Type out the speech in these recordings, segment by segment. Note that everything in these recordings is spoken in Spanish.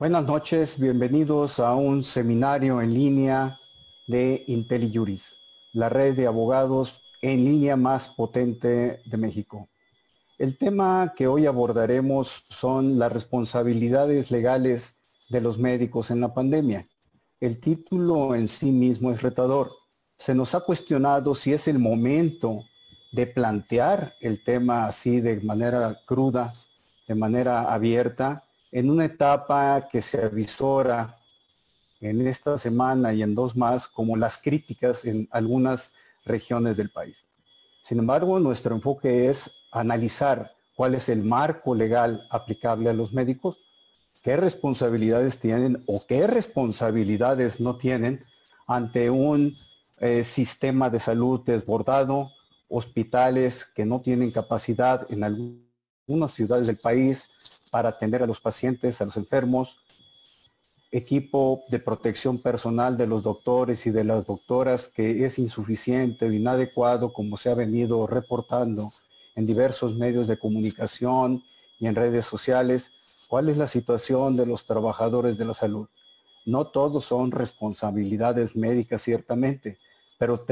Buenas noches, bienvenidos a un seminario en línea de IntelliJuris, la red de abogados en línea más potente de México. El tema que hoy abordaremos son las responsabilidades legales de los médicos en la pandemia. El título en sí mismo es retador. Se nos ha cuestionado si es el momento de plantear el tema así de manera cruda, de manera abierta, en una etapa que se avisora en esta semana y en dos más como las críticas en algunas regiones del país. Sin embargo, nuestro enfoque es analizar cuál es el marco legal aplicable a los médicos, qué responsabilidades tienen o qué responsabilidades no tienen ante un eh, sistema de salud desbordado, hospitales que no tienen capacidad en algunas ciudades del país para atender a los pacientes, a los enfermos, equipo de protección personal de los doctores y de las doctoras que es insuficiente o inadecuado como se ha venido reportando en diversos medios de comunicación y en redes sociales. ¿Cuál es la situación de los trabajadores de la salud? No todos son responsabilidades médicas, ciertamente, pero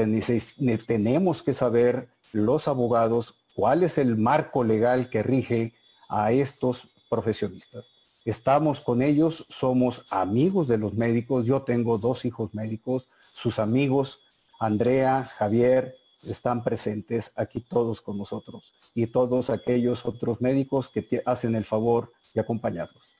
tenemos que saber los abogados cuál es el marco legal que rige a estos profesionistas. Estamos con ellos, somos amigos de los médicos. Yo tengo dos hijos médicos, sus amigos, Andrea, Javier, están presentes aquí todos con nosotros y todos aquellos otros médicos que hacen el favor de acompañarnos.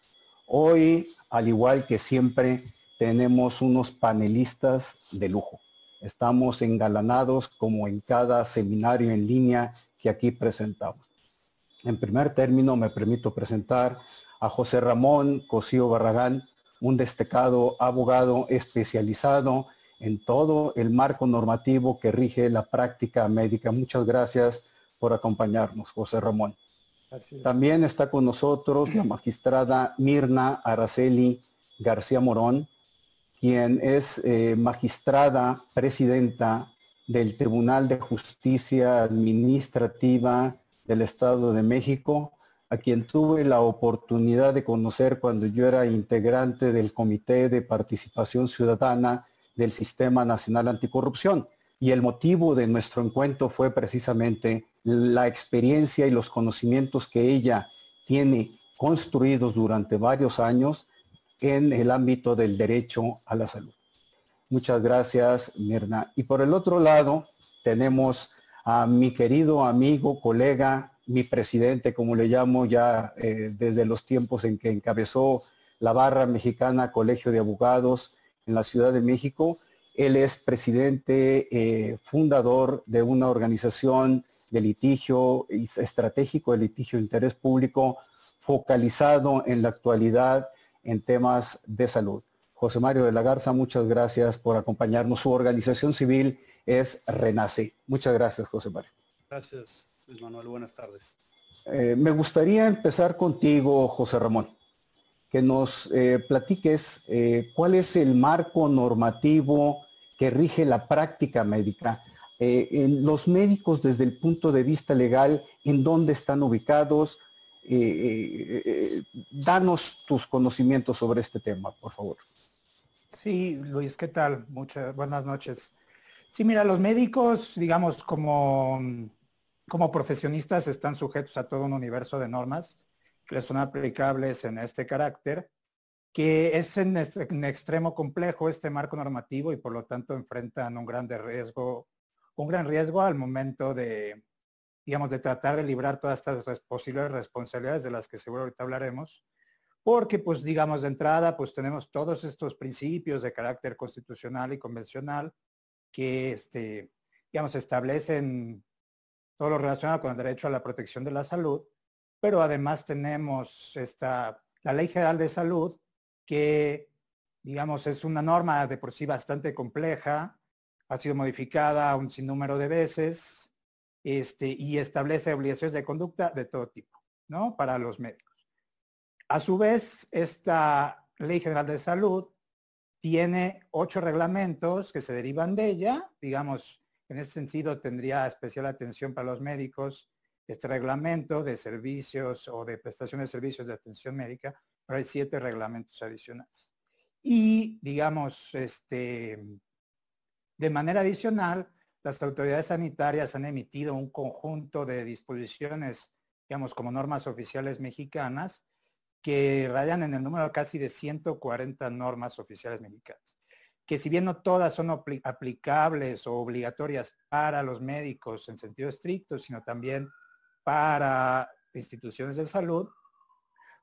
Hoy, al igual que siempre, tenemos unos panelistas de lujo. Estamos engalanados como en cada seminario en línea que aquí presentamos. En primer término, me permito presentar a José Ramón Cosío Barragán, un destacado abogado especializado en todo el marco normativo que rige la práctica médica. Muchas gracias por acompañarnos, José Ramón. También está con nosotros la magistrada Mirna Araceli García Morón, quien es eh, magistrada presidenta del Tribunal de Justicia Administrativa del Estado de México, a quien tuve la oportunidad de conocer cuando yo era integrante del Comité de Participación Ciudadana del Sistema Nacional Anticorrupción. Y el motivo de nuestro encuentro fue precisamente la experiencia y los conocimientos que ella tiene construidos durante varios años en el ámbito del derecho a la salud. Muchas gracias, Mirna. Y por el otro lado, tenemos a mi querido amigo, colega, mi presidente, como le llamo ya eh, desde los tiempos en que encabezó la barra mexicana Colegio de Abogados en la Ciudad de México. Él es presidente eh, fundador de una organización de litigio estratégico de litigio de interés público focalizado en la actualidad en temas de salud. José Mario de la Garza, muchas gracias por acompañarnos. Su organización civil es Renace. Muchas gracias, José Mario. Gracias, Luis Manuel. Buenas tardes. Eh, me gustaría empezar contigo, José Ramón, que nos eh, platiques eh, cuál es el marco normativo que rige la práctica médica. En los médicos desde el punto de vista legal, ¿en dónde están ubicados? Danos tus conocimientos sobre este tema, por favor. Sí, Luis, ¿qué tal? Muchas buenas noches. Sí, mira, los médicos, digamos, como, como profesionistas están sujetos a todo un universo de normas que les son aplicables en este carácter, que es en, en extremo complejo este marco normativo y por lo tanto enfrentan un gran riesgo, un gran riesgo al momento de, digamos, de tratar de librar todas estas posibles responsabilidades de las que seguro ahorita hablaremos, porque pues digamos de entrada pues tenemos todos estos principios de carácter constitucional y convencional que, este, digamos, establecen todo lo relacionado con el derecho a la protección de la salud, pero además tenemos esta, la Ley General de Salud, que, digamos, es una norma de por sí bastante compleja, ha sido modificada un sinnúmero de veces, este, y establece obligaciones de conducta de todo tipo, ¿no? Para los médicos. A su vez, esta Ley General de Salud tiene ocho reglamentos que se derivan de ella. Digamos, en ese sentido tendría especial atención para los médicos este reglamento de servicios o de prestación de servicios de atención médica, hay siete reglamentos adicionales. Y, digamos, este, de manera adicional, las autoridades sanitarias han emitido un conjunto de disposiciones, digamos, como normas oficiales mexicanas, que rayan en el número casi de 140 normas oficiales mexicanas, que si bien no todas son aplicables o obligatorias para los médicos en sentido estricto, sino también para instituciones de salud,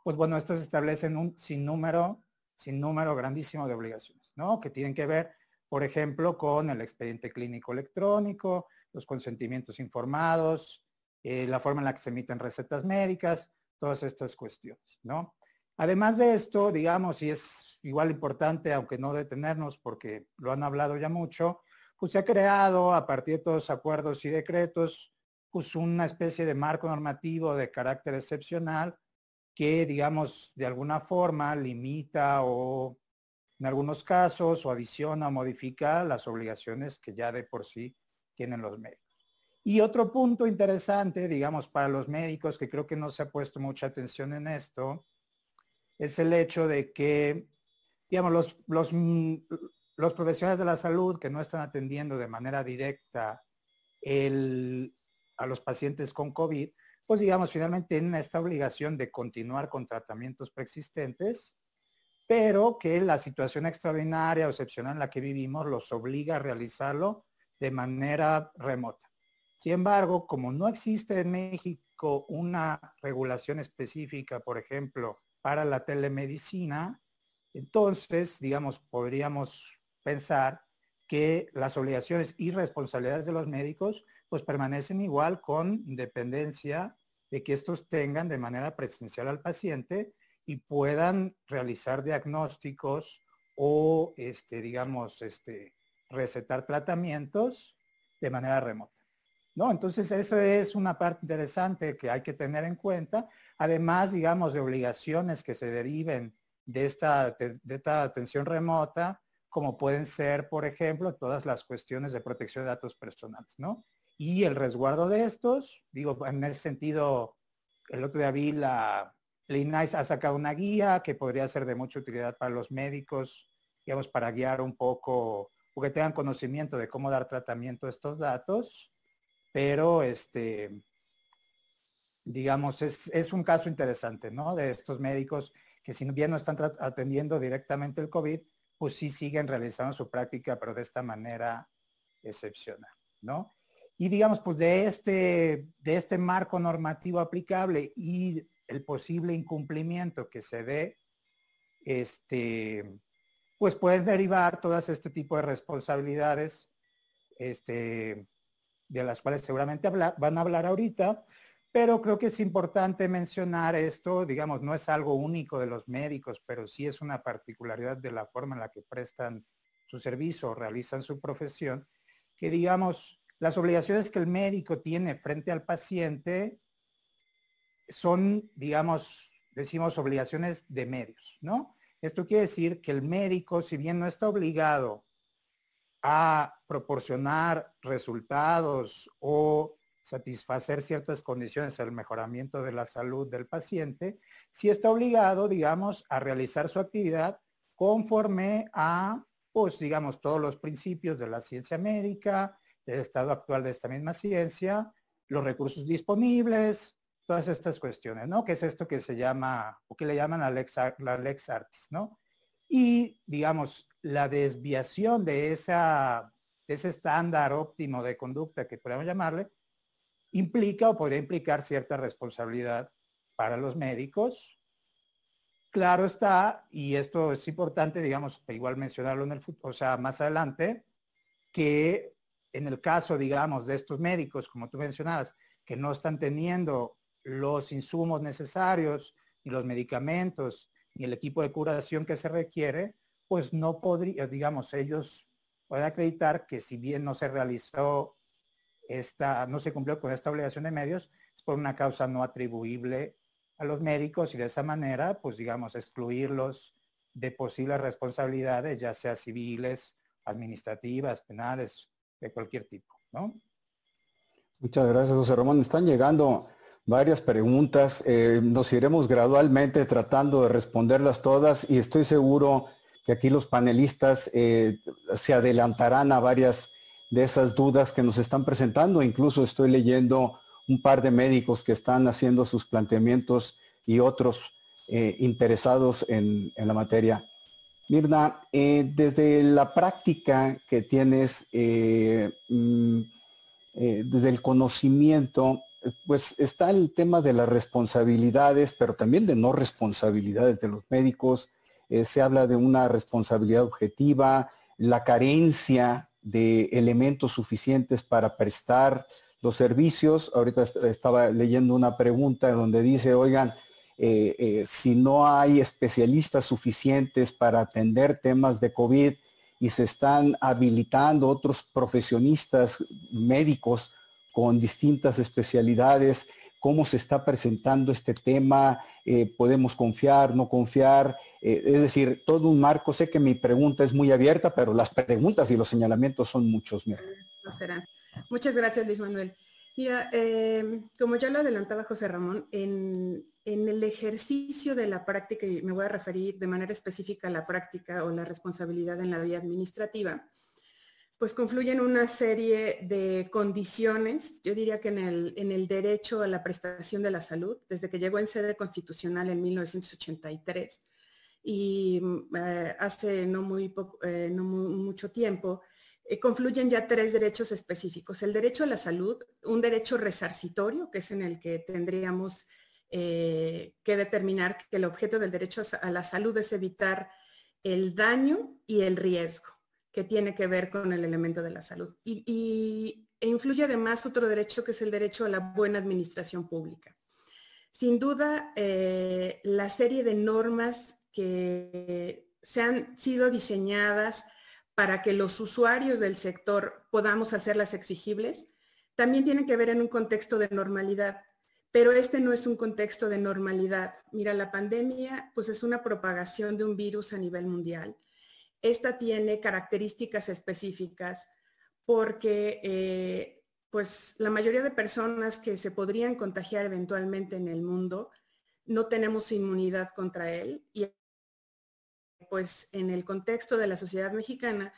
pues bueno, estas establecen un sinnúmero, sinnúmero grandísimo de obligaciones, ¿no? Que tienen que ver por ejemplo, con el expediente clínico electrónico, los consentimientos informados, eh, la forma en la que se emiten recetas médicas, todas estas cuestiones, ¿no? Además de esto, digamos, y es igual importante, aunque no detenernos porque lo han hablado ya mucho, pues se ha creado a partir de todos los acuerdos y decretos, pues una especie de marco normativo de carácter excepcional que, digamos, de alguna forma limita o en algunos casos o adiciona o modifica las obligaciones que ya de por sí tienen los médicos. Y otro punto interesante, digamos, para los médicos, que creo que no se ha puesto mucha atención en esto, es el hecho de que, digamos, los, los, los profesionales de la salud que no están atendiendo de manera directa el, a los pacientes con COVID, pues digamos, finalmente tienen esta obligación de continuar con tratamientos preexistentes pero que la situación extraordinaria o excepcional en la que vivimos los obliga a realizarlo de manera remota. Sin embargo, como no existe en México una regulación específica, por ejemplo, para la telemedicina, entonces, digamos, podríamos pensar que las obligaciones y responsabilidades de los médicos pues permanecen igual con independencia de que estos tengan de manera presencial al paciente y puedan realizar diagnósticos o, este, digamos, este, recetar tratamientos de manera remota. ¿No? Entonces, eso es una parte interesante que hay que tener en cuenta. Además, digamos, de obligaciones que se deriven de esta, de, esta atención remota, como pueden ser, por ejemplo, todas las cuestiones de protección de datos personales, ¿no? Y el resguardo de estos, digo, en ese sentido, el otro día vi la, el INAIS ha sacado una guía que podría ser de mucha utilidad para los médicos, digamos, para guiar un poco, o que tengan conocimiento de cómo dar tratamiento a estos datos, pero este, digamos, es, es un caso interesante, ¿no? De estos médicos que si bien no están atendiendo directamente el COVID, pues sí siguen realizando su práctica, pero de esta manera excepcional, ¿no? Y digamos, pues de este, de este marco normativo aplicable y el posible incumplimiento que se dé, este, pues pueden derivar todas este tipo de responsabilidades, este, de las cuales seguramente van a hablar ahorita, pero creo que es importante mencionar esto, digamos, no es algo único de los médicos, pero sí es una particularidad de la forma en la que prestan su servicio o realizan su profesión, que digamos, las obligaciones que el médico tiene frente al paciente son, digamos, decimos obligaciones de medios, ¿no? Esto quiere decir que el médico, si bien no está obligado a proporcionar resultados o satisfacer ciertas condiciones al mejoramiento de la salud del paciente, sí está obligado, digamos, a realizar su actividad conforme a, pues, digamos, todos los principios de la ciencia médica, del estado actual de esta misma ciencia, los recursos disponibles, todas estas cuestiones, ¿no? Que es esto que se llama, o que le llaman la lex, la lex artis, ¿no? Y, digamos, la desviación de, esa, de ese estándar óptimo de conducta que podemos llamarle, implica o podría implicar cierta responsabilidad para los médicos. Claro está, y esto es importante, digamos, igual mencionarlo en el futuro, o sea, más adelante, que en el caso, digamos, de estos médicos, como tú mencionabas, que no están teniendo los insumos necesarios, y los medicamentos, y el equipo de curación que se requiere, pues no podría, digamos, ellos pueden acreditar que si bien no se realizó esta, no se cumplió con esta obligación de medios, es por una causa no atribuible a los médicos y de esa manera, pues digamos, excluirlos de posibles responsabilidades, ya sea civiles, administrativas, penales, de cualquier tipo, ¿no? Muchas gracias, José Ramón. Están llegando varias preguntas. Eh, nos iremos gradualmente tratando de responderlas todas y estoy seguro que aquí los panelistas eh, se adelantarán a varias de esas dudas que nos están presentando. Incluso estoy leyendo un par de médicos que están haciendo sus planteamientos y otros eh, interesados en, la materia. Mirna, desde la práctica que tienes, mm, desde el conocimiento, pues está el tema de las responsabilidades, pero también de no responsabilidades de los médicos. Eh, se habla de una responsabilidad objetiva, la carencia de elementos suficientes para prestar los servicios. Ahorita estaba leyendo una pregunta donde dice, oigan, eh, eh, si no hay especialistas suficientes para atender temas de COVID y se están habilitando otros profesionistas médicos con distintas especialidades, cómo se está presentando este tema, eh, podemos confiar, no confiar, eh, es decir, todo un marco. Sé que mi pregunta es muy abierta, pero las preguntas y los señalamientos son muchos. Muchas gracias, Luis Manuel. Mira, eh, como ya lo adelantaba José Ramón, en, en, el ejercicio de la práctica, y me voy a referir de manera específica a la práctica o la responsabilidad en la vía administrativa, pues confluyen una serie de condiciones, yo diría que en el, derecho a la prestación de la salud, desde que llegó en sede constitucional en 1983 y mm, eh, hace no, muy, eh, mucho tiempo, eh, confluyen ya tres derechos específicos. El derecho a la salud, un derecho resarcitorio, que es en el que tendríamos que determinar que el objeto del derecho a la salud es evitar el daño y el riesgo que tiene que ver con el elemento de la salud. Y, e influye además otro derecho que es el derecho a la buena administración pública. Sin duda, eh, la serie de normas que se han sido diseñadas para que los usuarios del sector podamos hacerlas exigibles, también tienen que ver en un contexto de normalidad. Pero este no es un contexto de normalidad. Mira, la pandemia pues es una propagación de un virus a nivel mundial esta tiene características específicas porque eh, pues la mayoría de personas que se podrían contagiar eventualmente en el mundo no tenemos inmunidad contra él y pues en el contexto de la sociedad mexicana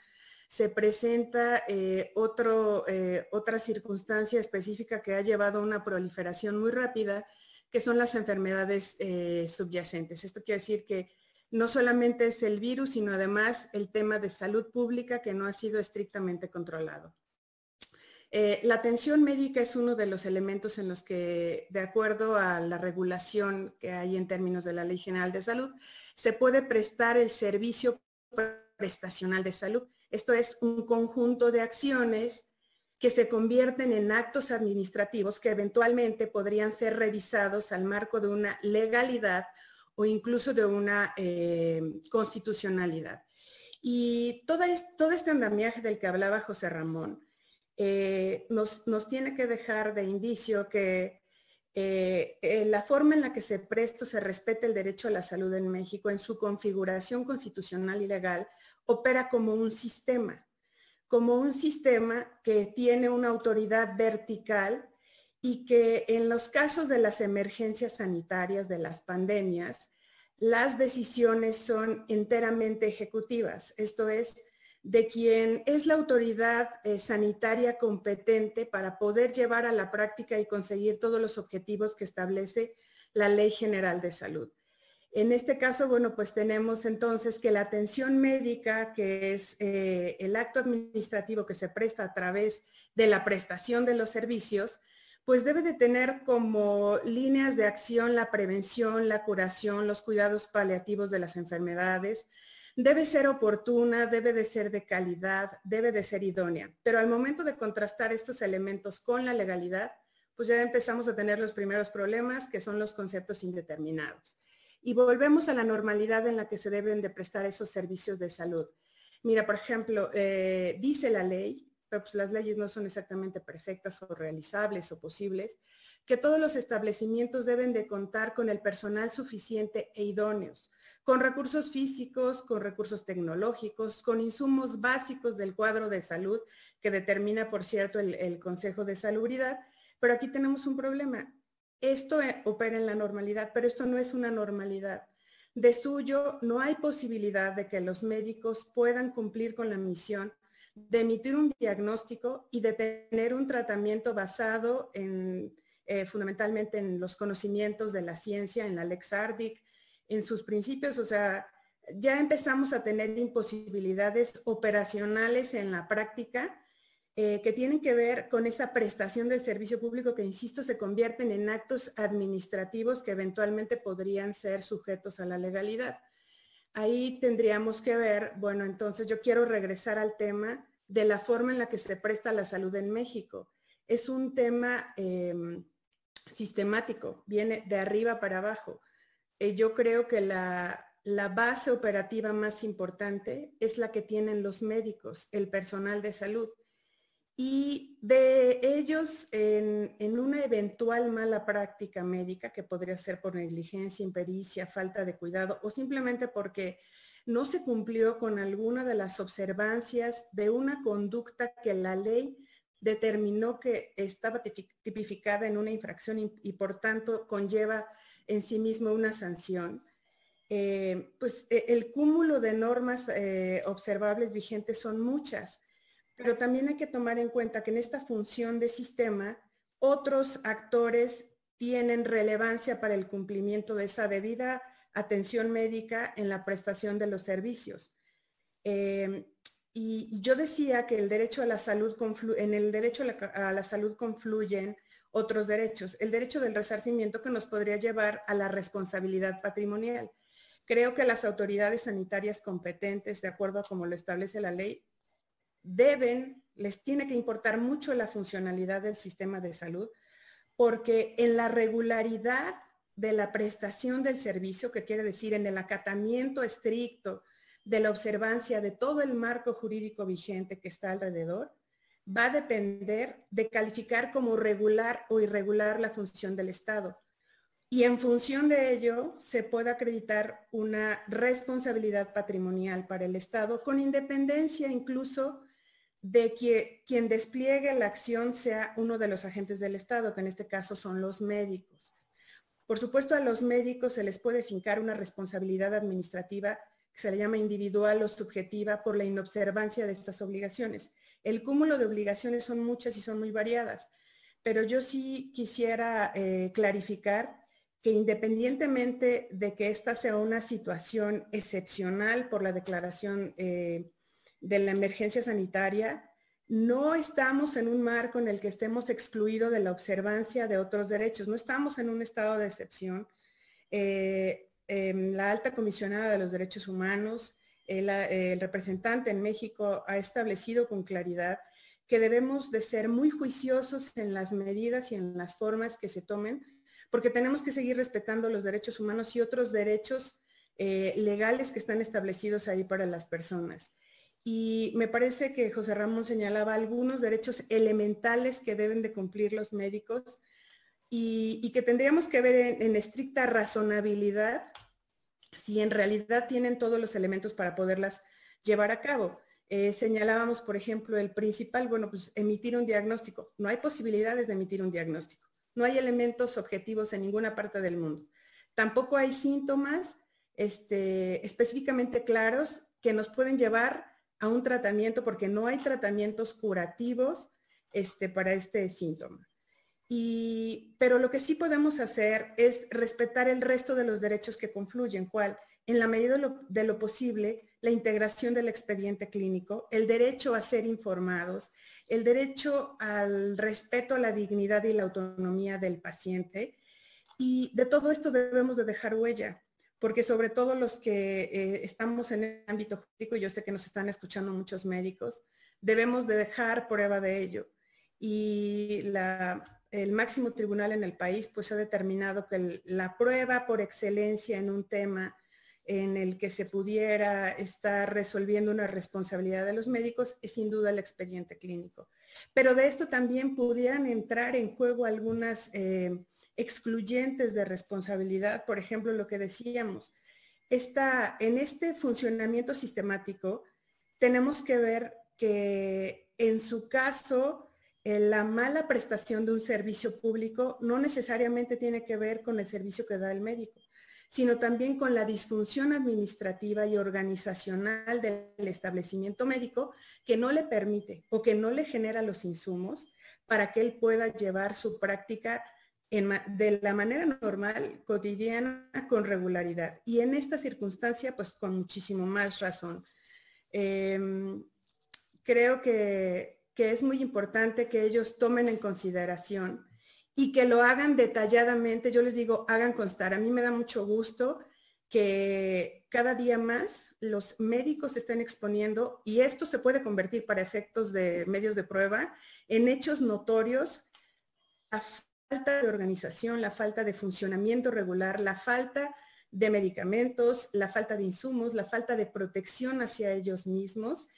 se presenta eh, eh, otra circunstancia específica que ha llevado a una proliferación muy rápida, que son las enfermedades subyacentes. Esto quiere decir que no solamente es el virus, sino además el tema de salud pública que no ha sido estrictamente controlado. Eh, la atención médica es uno de los elementos en los que, de acuerdo a la regulación que hay en términos de la Ley General de Salud, se puede prestar el servicio prestacional de salud. Esto es un conjunto de acciones que se convierten en actos administrativos que eventualmente podrían ser revisados al marco de una legalidad o incluso de una eh, constitucionalidad. Y todo, este andamiaje del que hablaba José Ramón eh, nos, tiene que dejar de indicio que eh, la forma en la que se presta se respeta el derecho a la salud en México en su configuración constitucional y legal opera como un sistema, como un sistema que tiene una autoridad vertical y que en los casos de las emergencias sanitarias, de las pandemias, las decisiones son enteramente ejecutivas, esto es, de quien es la autoridad eh, sanitaria competente para poder llevar a la práctica y conseguir todos los objetivos que establece la Ley General de Salud. En este caso, bueno, pues tenemos entonces que la atención médica, que es eh, el acto administrativo que se presta a través de la prestación de los servicios, pues debe de tener como líneas de acción la prevención, la curación, los cuidados paliativos de las enfermedades. Debe ser oportuna, debe de ser de calidad, debe de ser idónea. Pero al momento de contrastar estos elementos con la legalidad, pues ya empezamos a tener los primeros problemas, que son los conceptos indeterminados. Y volvemos a la normalidad en la que se deben de prestar esos servicios de salud. Mira, por ejemplo, eh, dice la ley pero pues las leyes no son exactamente perfectas o realizables o posibles, que todos los establecimientos deben de contar con el personal suficiente e idóneos, con recursos físicos, con recursos tecnológicos, con insumos básicos del cuadro de salud que determina, por cierto, el, el Consejo de Salubridad. Pero aquí tenemos un problema. esto eh, opera en la normalidad, pero esto no es una normalidad. De suyo, no hay posibilidad de que los médicos puedan cumplir con la misión de emitir un diagnóstico y de tener un tratamiento basado en, eh, fundamentalmente en los conocimientos de la ciencia, en la Lex Ardic, en sus principios. O sea, ya empezamos a tener imposibilidades operacionales en la práctica eh, que tienen que ver con esa prestación del servicio público que, insisto, se convierten en actos administrativos que eventualmente podrían ser sujetos a la legalidad. Ahí tendríamos que ver, bueno, entonces yo quiero regresar al tema de la forma en la que se presta la salud en México. Es un tema em, sistemático, viene de arriba para abajo. Eh, yo creo que la, la base operativa más importante es la que tienen los médicos, el personal de salud y de ellos en, una eventual mala práctica médica, que podría ser por negligencia, impericia, falta de cuidado o simplemente porque no se cumplió con alguna de las observancias de una conducta que la ley determinó que estaba tipificada en una infracción y, por tanto conlleva en sí mismo una sanción. Eh, pues e, el cúmulo de normas eh, observables vigentes son muchas pero también hay que tomar en cuenta que en esta función de sistema, otros actores tienen relevancia para el cumplimiento de esa debida atención médica en la prestación de los servicios. Eh, y yo decía que el derecho a la salud en el derecho a la, salud confluyen otros derechos. El derecho del resarcimiento que nos podría llevar a la responsabilidad patrimonial. Creo que las autoridades sanitarias competentes, de acuerdo a como lo establece la ley, deben, les tiene que importar mucho la funcionalidad del sistema de salud, porque en la regularidad de la prestación del servicio, que quiere decir en el acatamiento estricto de la observancia de todo el marco jurídico vigente que está alrededor, va a depender de calificar como regular o irregular la función del Estado. Y en función de ello, se puede acreditar una responsabilidad patrimonial para el Estado, con independencia incluso de que quien despliegue la acción sea uno de los agentes del Estado, que en este caso son los médicos. Por supuesto, a los médicos se les puede fincar una responsabilidad administrativa que se le llama individual o subjetiva por la inobservancia de estas obligaciones. El cúmulo de obligaciones son muchas y son muy variadas, pero yo sí quisiera eh, clarificar que independientemente de que esta sea una situación excepcional por la declaración eh, de la emergencia sanitaria, no estamos en un marco en el que estemos excluidos de la observancia de otros derechos, no estamos en un estado de excepción. Eh, em, la alta comisionada de los derechos humanos, el, representante en México ha establecido con claridad que debemos de ser muy juiciosos en las medidas y en las formas que se tomen, porque tenemos que seguir respetando los derechos humanos y otros derechos eh, legales que están establecidos ahí para las personas. Y me parece que José Ramón señalaba algunos derechos elementales que deben de cumplir los médicos y, que tendríamos que ver en, estricta razonabilidad si en realidad tienen todos los elementos para poderlas llevar a cabo. Eh, señalábamos, por ejemplo, el principal, bueno, pues emitir un diagnóstico. No hay posibilidades de emitir un diagnóstico. No hay elementos objetivos en ninguna parte del mundo. Tampoco hay síntomas este, específicamente claros que nos pueden llevar a un tratamiento porque no hay tratamientos curativos este, para este síntoma. Y, pero lo que sí podemos hacer es respetar el resto de los derechos que confluyen, cual, en la medida de lo, de lo posible, la integración del expediente clínico, el derecho a ser informados, el derecho al respeto a la dignidad y la autonomía del paciente. Y de todo esto debemos de dejar huella porque sobre todo los que eh, estamos en el ámbito jurídico, yo sé que nos están escuchando muchos médicos, debemos de dejar prueba de ello. Y el máximo tribunal en el país pues ha determinado que la prueba por excelencia en un tema en el que se pudiera estar resolviendo una responsabilidad de los médicos es sin duda el expediente clínico. Pero de esto también pudieran entrar en juego algunas eh, excluyentes de responsabilidad, por ejemplo, lo que decíamos, en este funcionamiento sistemático tenemos que ver que en su caso la mala prestación de un servicio público no necesariamente tiene que ver con el servicio que da el médico, sino también con la disfunción administrativa y organizacional del establecimiento médico que no le permite o que no le genera los insumos para que él pueda llevar su práctica de la manera normal, cotidiana, con regularidad. Y en esta circunstancia, pues con muchísimo más razón. Em, creo que, que es muy importante que ellos tomen en consideración y que lo hagan detalladamente. Yo les digo, hagan constar. A mí me da mucho gusto que cada día más los médicos estén exponiendo, y esto se puede convertir para efectos de medios de prueba, en hechos notorios, la falta de organización, la falta de funcionamiento regular, la falta de medicamentos, la falta de insumos, la falta de protección hacia ellos mismos.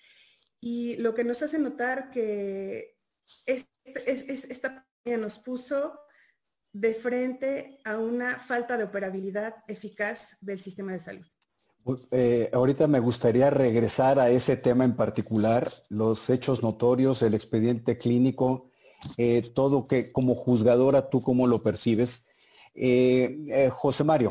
Y lo que nos hace notar que esta pandemia nos puso de frente a una falta de operabilidad eficaz del sistema de salud. Pues, eh, ahorita me gustaría regresar a ese tema en particular, los hechos notorios, el expediente clínico, eh, todo que como juzgadora tú cómo lo percibes. Eh, José Mario,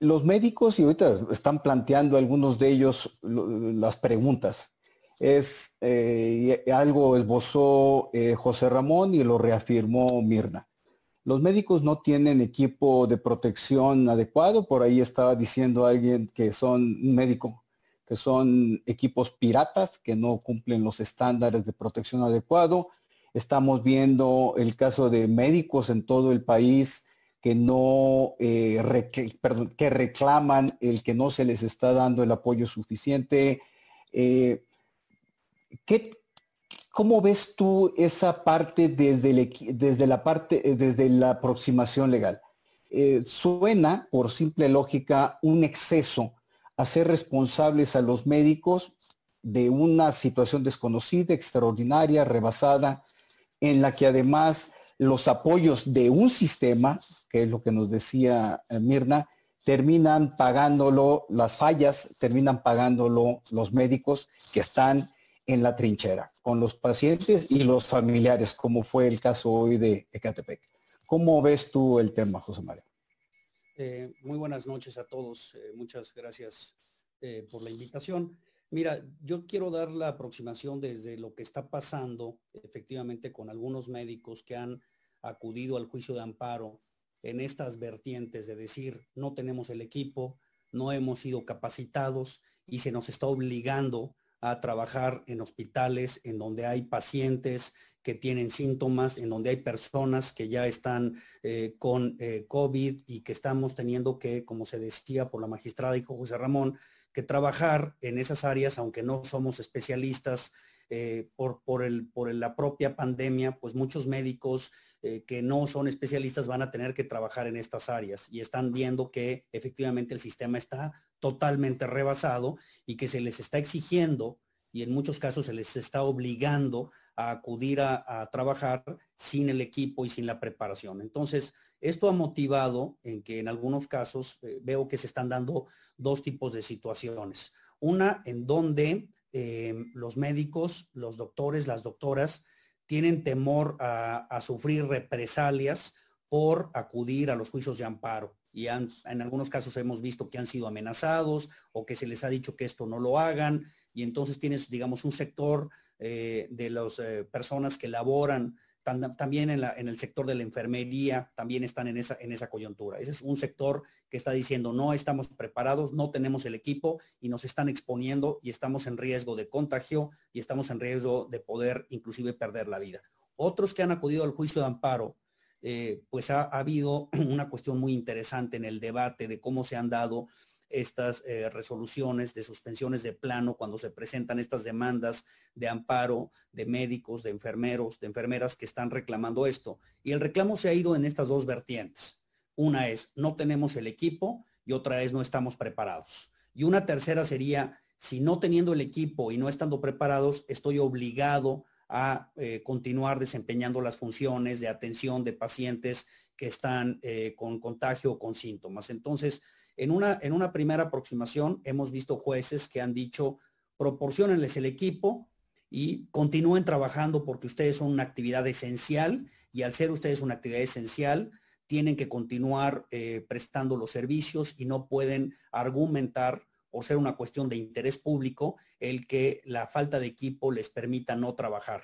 los médicos, y ahorita están planteando algunos de ellos las preguntas, es eh, algo esbozó eh, José Ramón y lo reafirmó Mirna. Los médicos no tienen equipo de protección adecuado, por ahí estaba diciendo alguien que son un médico, que son equipos piratas que no cumplen los estándares de protección adecuado. Estamos viendo el caso de médicos en todo el país que no eh, que reclaman el que no se les está dando el apoyo suficiente. ¿Cómo ves tú esa parte desde, la parte, eh, desde la aproximación legal? Eh, suena, por simple lógica, un exceso a ser responsables a los médicos de una situación desconocida, extraordinaria, rebasada, en la que además los apoyos de un sistema, que es lo que nos decía eh, Mirna, terminan pagándolo, las fallas terminan pagándolo los médicos que están en la trinchera con los pacientes y los familiares, como fue el caso hoy de Ecatepec. ¿Cómo ves tú el tema, José María? Eh, muy buenas noches a todos. Eh, muchas gracias eh, por la invitación. Mira, yo quiero dar la aproximación desde lo que está pasando efectivamente con algunos médicos que han acudido al juicio de amparo en estas vertientes de decir, no tenemos el equipo, no hemos sido capacitados y se nos está obligando a trabajar en hospitales en donde hay pacientes que tienen síntomas, en donde hay personas que ya están eh, con eh, COVID y que estamos teniendo que, como se decía por la magistrada y José Ramón, que trabajar en esas áreas, aunque no somos especialistas eh, por, por, el, por la propia pandemia, pues muchos médicos que no son especialistas van a tener que trabajar en estas áreas y están viendo que efectivamente el sistema está totalmente rebasado y que se les está exigiendo y en muchos casos se les está obligando a acudir a, trabajar sin el equipo y sin la preparación. Entonces, esto ha motivado en que en algunos casos eh, veo que se están dando dos tipos de situaciones. Una en donde eh, los médicos, los doctores, las doctoras tienen temor a sufrir represalias por acudir a los juicios de amparo. Y en algunos casos hemos visto que han sido amenazados o que se les ha dicho que esto no lo hagan. Y entonces tienes, digamos, un sector eh, de las eh, personas que laboran también en, el sector de la enfermería, también están en esa, coyuntura. Ese es un sector que está diciendo no estamos preparados, no tenemos el equipo y nos están exponiendo y estamos en riesgo de contagio y estamos en riesgo de poder inclusive perder la vida. Otros que han acudido al juicio de amparo eh, pues ha, habido una cuestión muy interesante en el debate de cómo se han dado estas eh, resoluciones de suspensiones de plano cuando se presentan estas demandas de amparo de médicos, de enfermeros, de enfermeras que están reclamando esto. Y el reclamo se ha ido en estas dos vertientes. Una es no tenemos el equipo y otra es no estamos preparados. Y una tercera sería, si no teniendo el equipo y no estando preparados, estoy obligado a eh, continuar desempeñando las funciones de atención de pacientes que están eh, con contagio o con síntomas. Entonces, en una, en una primera aproximación hemos visto jueces que han dicho, proporcionenles el equipo y continúen trabajando porque ustedes son una actividad esencial y al ser ustedes una actividad esencial, tienen que continuar eh, prestando los servicios y no pueden argumentar por ser una cuestión de interés público el que la falta de equipo les permita no trabajar.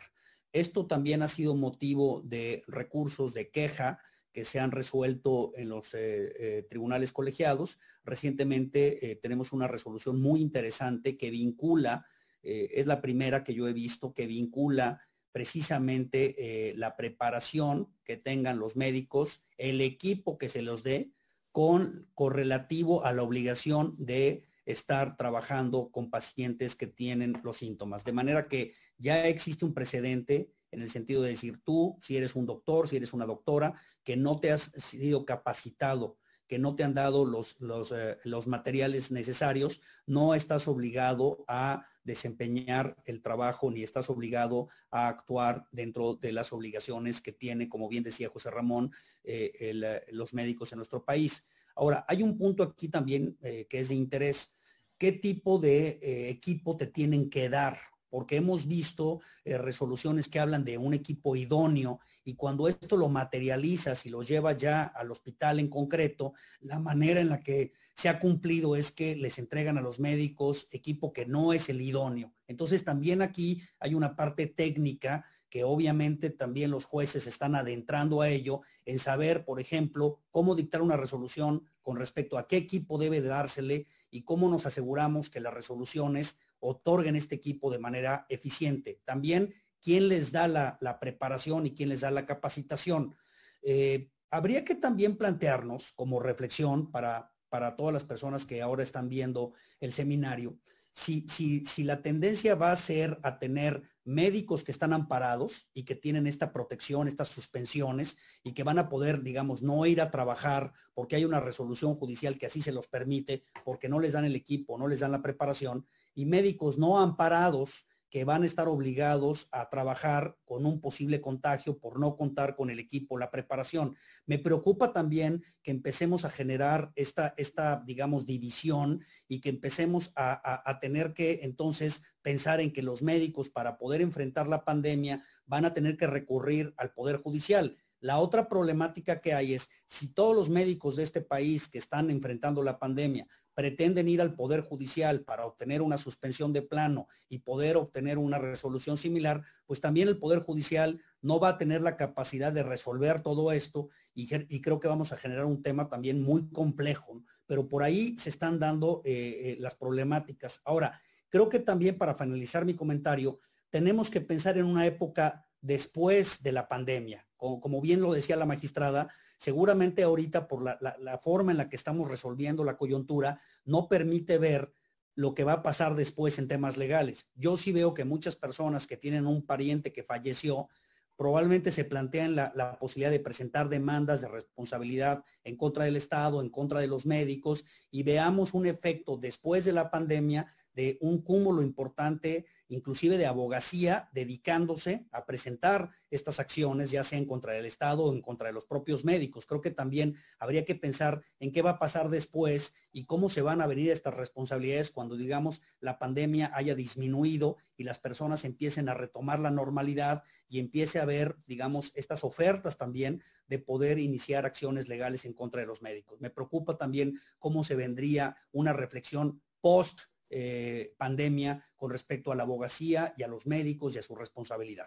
Esto también ha sido motivo de recursos de queja que se han resuelto en los eh, eh, tribunales colegiados. Recientemente tenemos una resolución muy interesante que vincula, es la primera que yo he visto, que vincula precisamente la preparación que tengan los médicos, el equipo que se los dé, con correlativo a la obligación de estar trabajando con pacientes que tienen los síntomas. De manera que ya existe un precedente en el sentido de decir tú, si eres un doctor, si eres una doctora, que no te has sido capacitado, que no te han dado los, los, eh, los materiales necesarios, no estás obligado a desempeñar el trabajo ni estás obligado a actuar dentro de las obligaciones que tiene, como bien decía José Ramón, eh, eh, los médicos en nuestro país. Ahora, hay un punto aquí también que es de interés. ¿Qué tipo de equipo te tienen que dar? Porque hemos visto eh, resoluciones que hablan de un equipo idóneo y cuando esto lo materializas y lo lleva ya al hospital en concreto, la manera en la que se ha cumplido es que les entregan a los médicos equipo que no es el idóneo. Entonces también aquí hay una parte técnica que obviamente también los jueces están adentrando a ello en saber, por ejemplo, cómo dictar una resolución con respecto a qué equipo debe dársele y cómo nos aseguramos que las resoluciones otorguen este equipo de manera eficiente. También quién les da la, preparación y quién les da la capacitación. Eh, habría que también plantearnos como reflexión para, para todas las personas que ahora están viendo el seminario, si, si, si, la tendencia va a ser a tener médicos que están amparados y que tienen esta protección, estas suspensiones y que van a poder, digamos, no ir a trabajar porque hay una resolución judicial que así se los permite, porque no les dan el equipo, no les dan la preparación, y médicos no amparados que van a estar obligados a trabajar con un posible contagio por no contar con el equipo, la preparación. Me preocupa también que empecemos a generar esta, esta digamos, división y que empecemos a, a, tener que entonces pensar en que los médicos para poder enfrentar la pandemia van a tener que recurrir al Poder Judicial. La otra problemática que hay es si todos los médicos de este país que están enfrentando la pandemia pretenden ir al Poder Judicial para obtener una suspensión de plano y poder obtener una resolución similar, pues también el Poder Judicial no va a tener la capacidad de resolver todo esto y, creo que vamos a generar un tema también muy complejo, pero por ahí se están dando eh, eh, las problemáticas. Ahora, creo que también para finalizar mi comentario, tenemos que pensar en una época después de la pandemia. como bien lo decía la magistrada, seguramente ahorita por la, forma en la que estamos resolviendo la coyuntura, no permite ver lo que va a pasar después en temas legales. Yo sí veo que muchas personas que tienen un pariente que falleció, probablemente se plantean la, la, posibilidad de presentar demandas de responsabilidad en contra del Estado, en contra de los médicos, y veamos un efecto después de la pandemia de un cúmulo importante, inclusive de abogacía, dedicándose a presentar estas acciones, ya sea en contra del Estado o en contra de los propios médicos. Creo que también habría que pensar en qué va a pasar después y cómo se van a venir estas responsabilidades cuando, digamos, la pandemia haya disminuido y las personas empiecen a retomar la normalidad y empiece a ver, digamos, estas ofertas también de poder iniciar acciones legales en contra de los médicos. Me preocupa también cómo se vendría una reflexión post eh, pandemia con respecto a la abogacía y a los médicos y a su responsabilidad.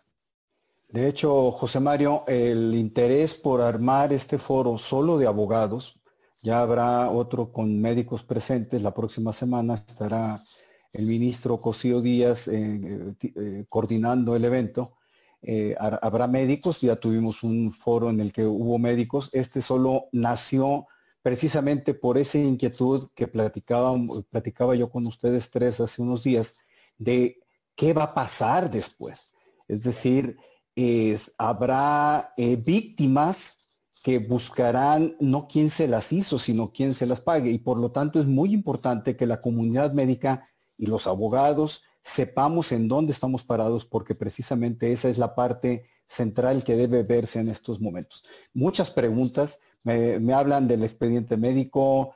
De hecho, José Mario, el interés por armar este foro solo de abogados, ya habrá otro con médicos presentes, la próxima semana estará el ministro Cosío Díaz eh, eh, coordinando el evento. habrá médicos, ya tuvimos un foro en el que hubo médicos, este solo nació precisamente por esa inquietud que platicaba, yo con ustedes tres hace unos días, de qué va a pasar después. Es decir, habrá eh, víctimas que buscarán no quién se las hizo, sino quién se las pague. Y por lo tanto es muy importante que la comunidad médica y los abogados sepamos en dónde estamos parados, porque precisamente esa es la parte central que debe verse en estos momentos. Muchas preguntas, me, hablan del expediente médico,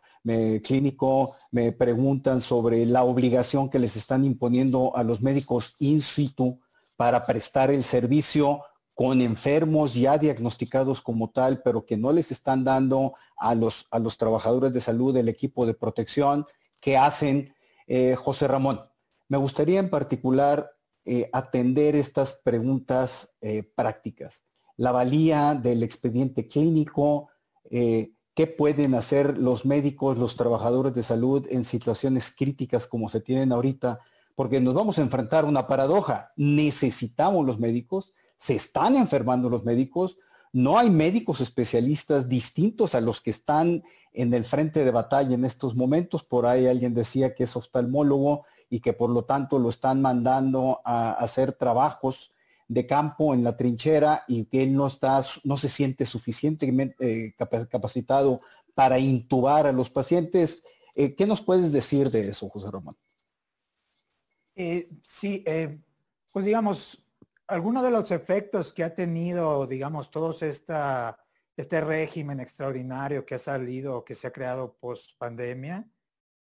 clínico, me preguntan sobre la obligación que les están imponiendo a los médicos in situ para prestar el servicio con enfermos ya diagnosticados como tal, pero que no les están dando a los, a los trabajadores de salud el equipo de protección que hacen. Eh, José Ramón, me gustaría en particular eh, atender estas preguntas eh, prácticas. La valía del expediente clínico, qué pueden hacer los médicos, los trabajadores de salud en situaciones críticas como se tienen ahorita, porque nos vamos a enfrentar a una paradoja. Necesitamos los médicos, se están enfermando los médicos, no hay médicos especialistas distintos a los que están en el frente de batalla en estos momentos. Por ahí alguien decía que es oftalmólogo y que por lo tanto lo están mandando a hacer trabajos de campo en la trinchera y que él no, está, no se siente suficientemente eh, capacitado para intubar a los pacientes. Eh, ¿Qué nos puedes decir de eso, José Román? Eh, sí, pues digamos, algunos de los efectos que ha tenido, digamos, todo esta, este régimen extraordinario que ha salido, que se ha creado post pandemia,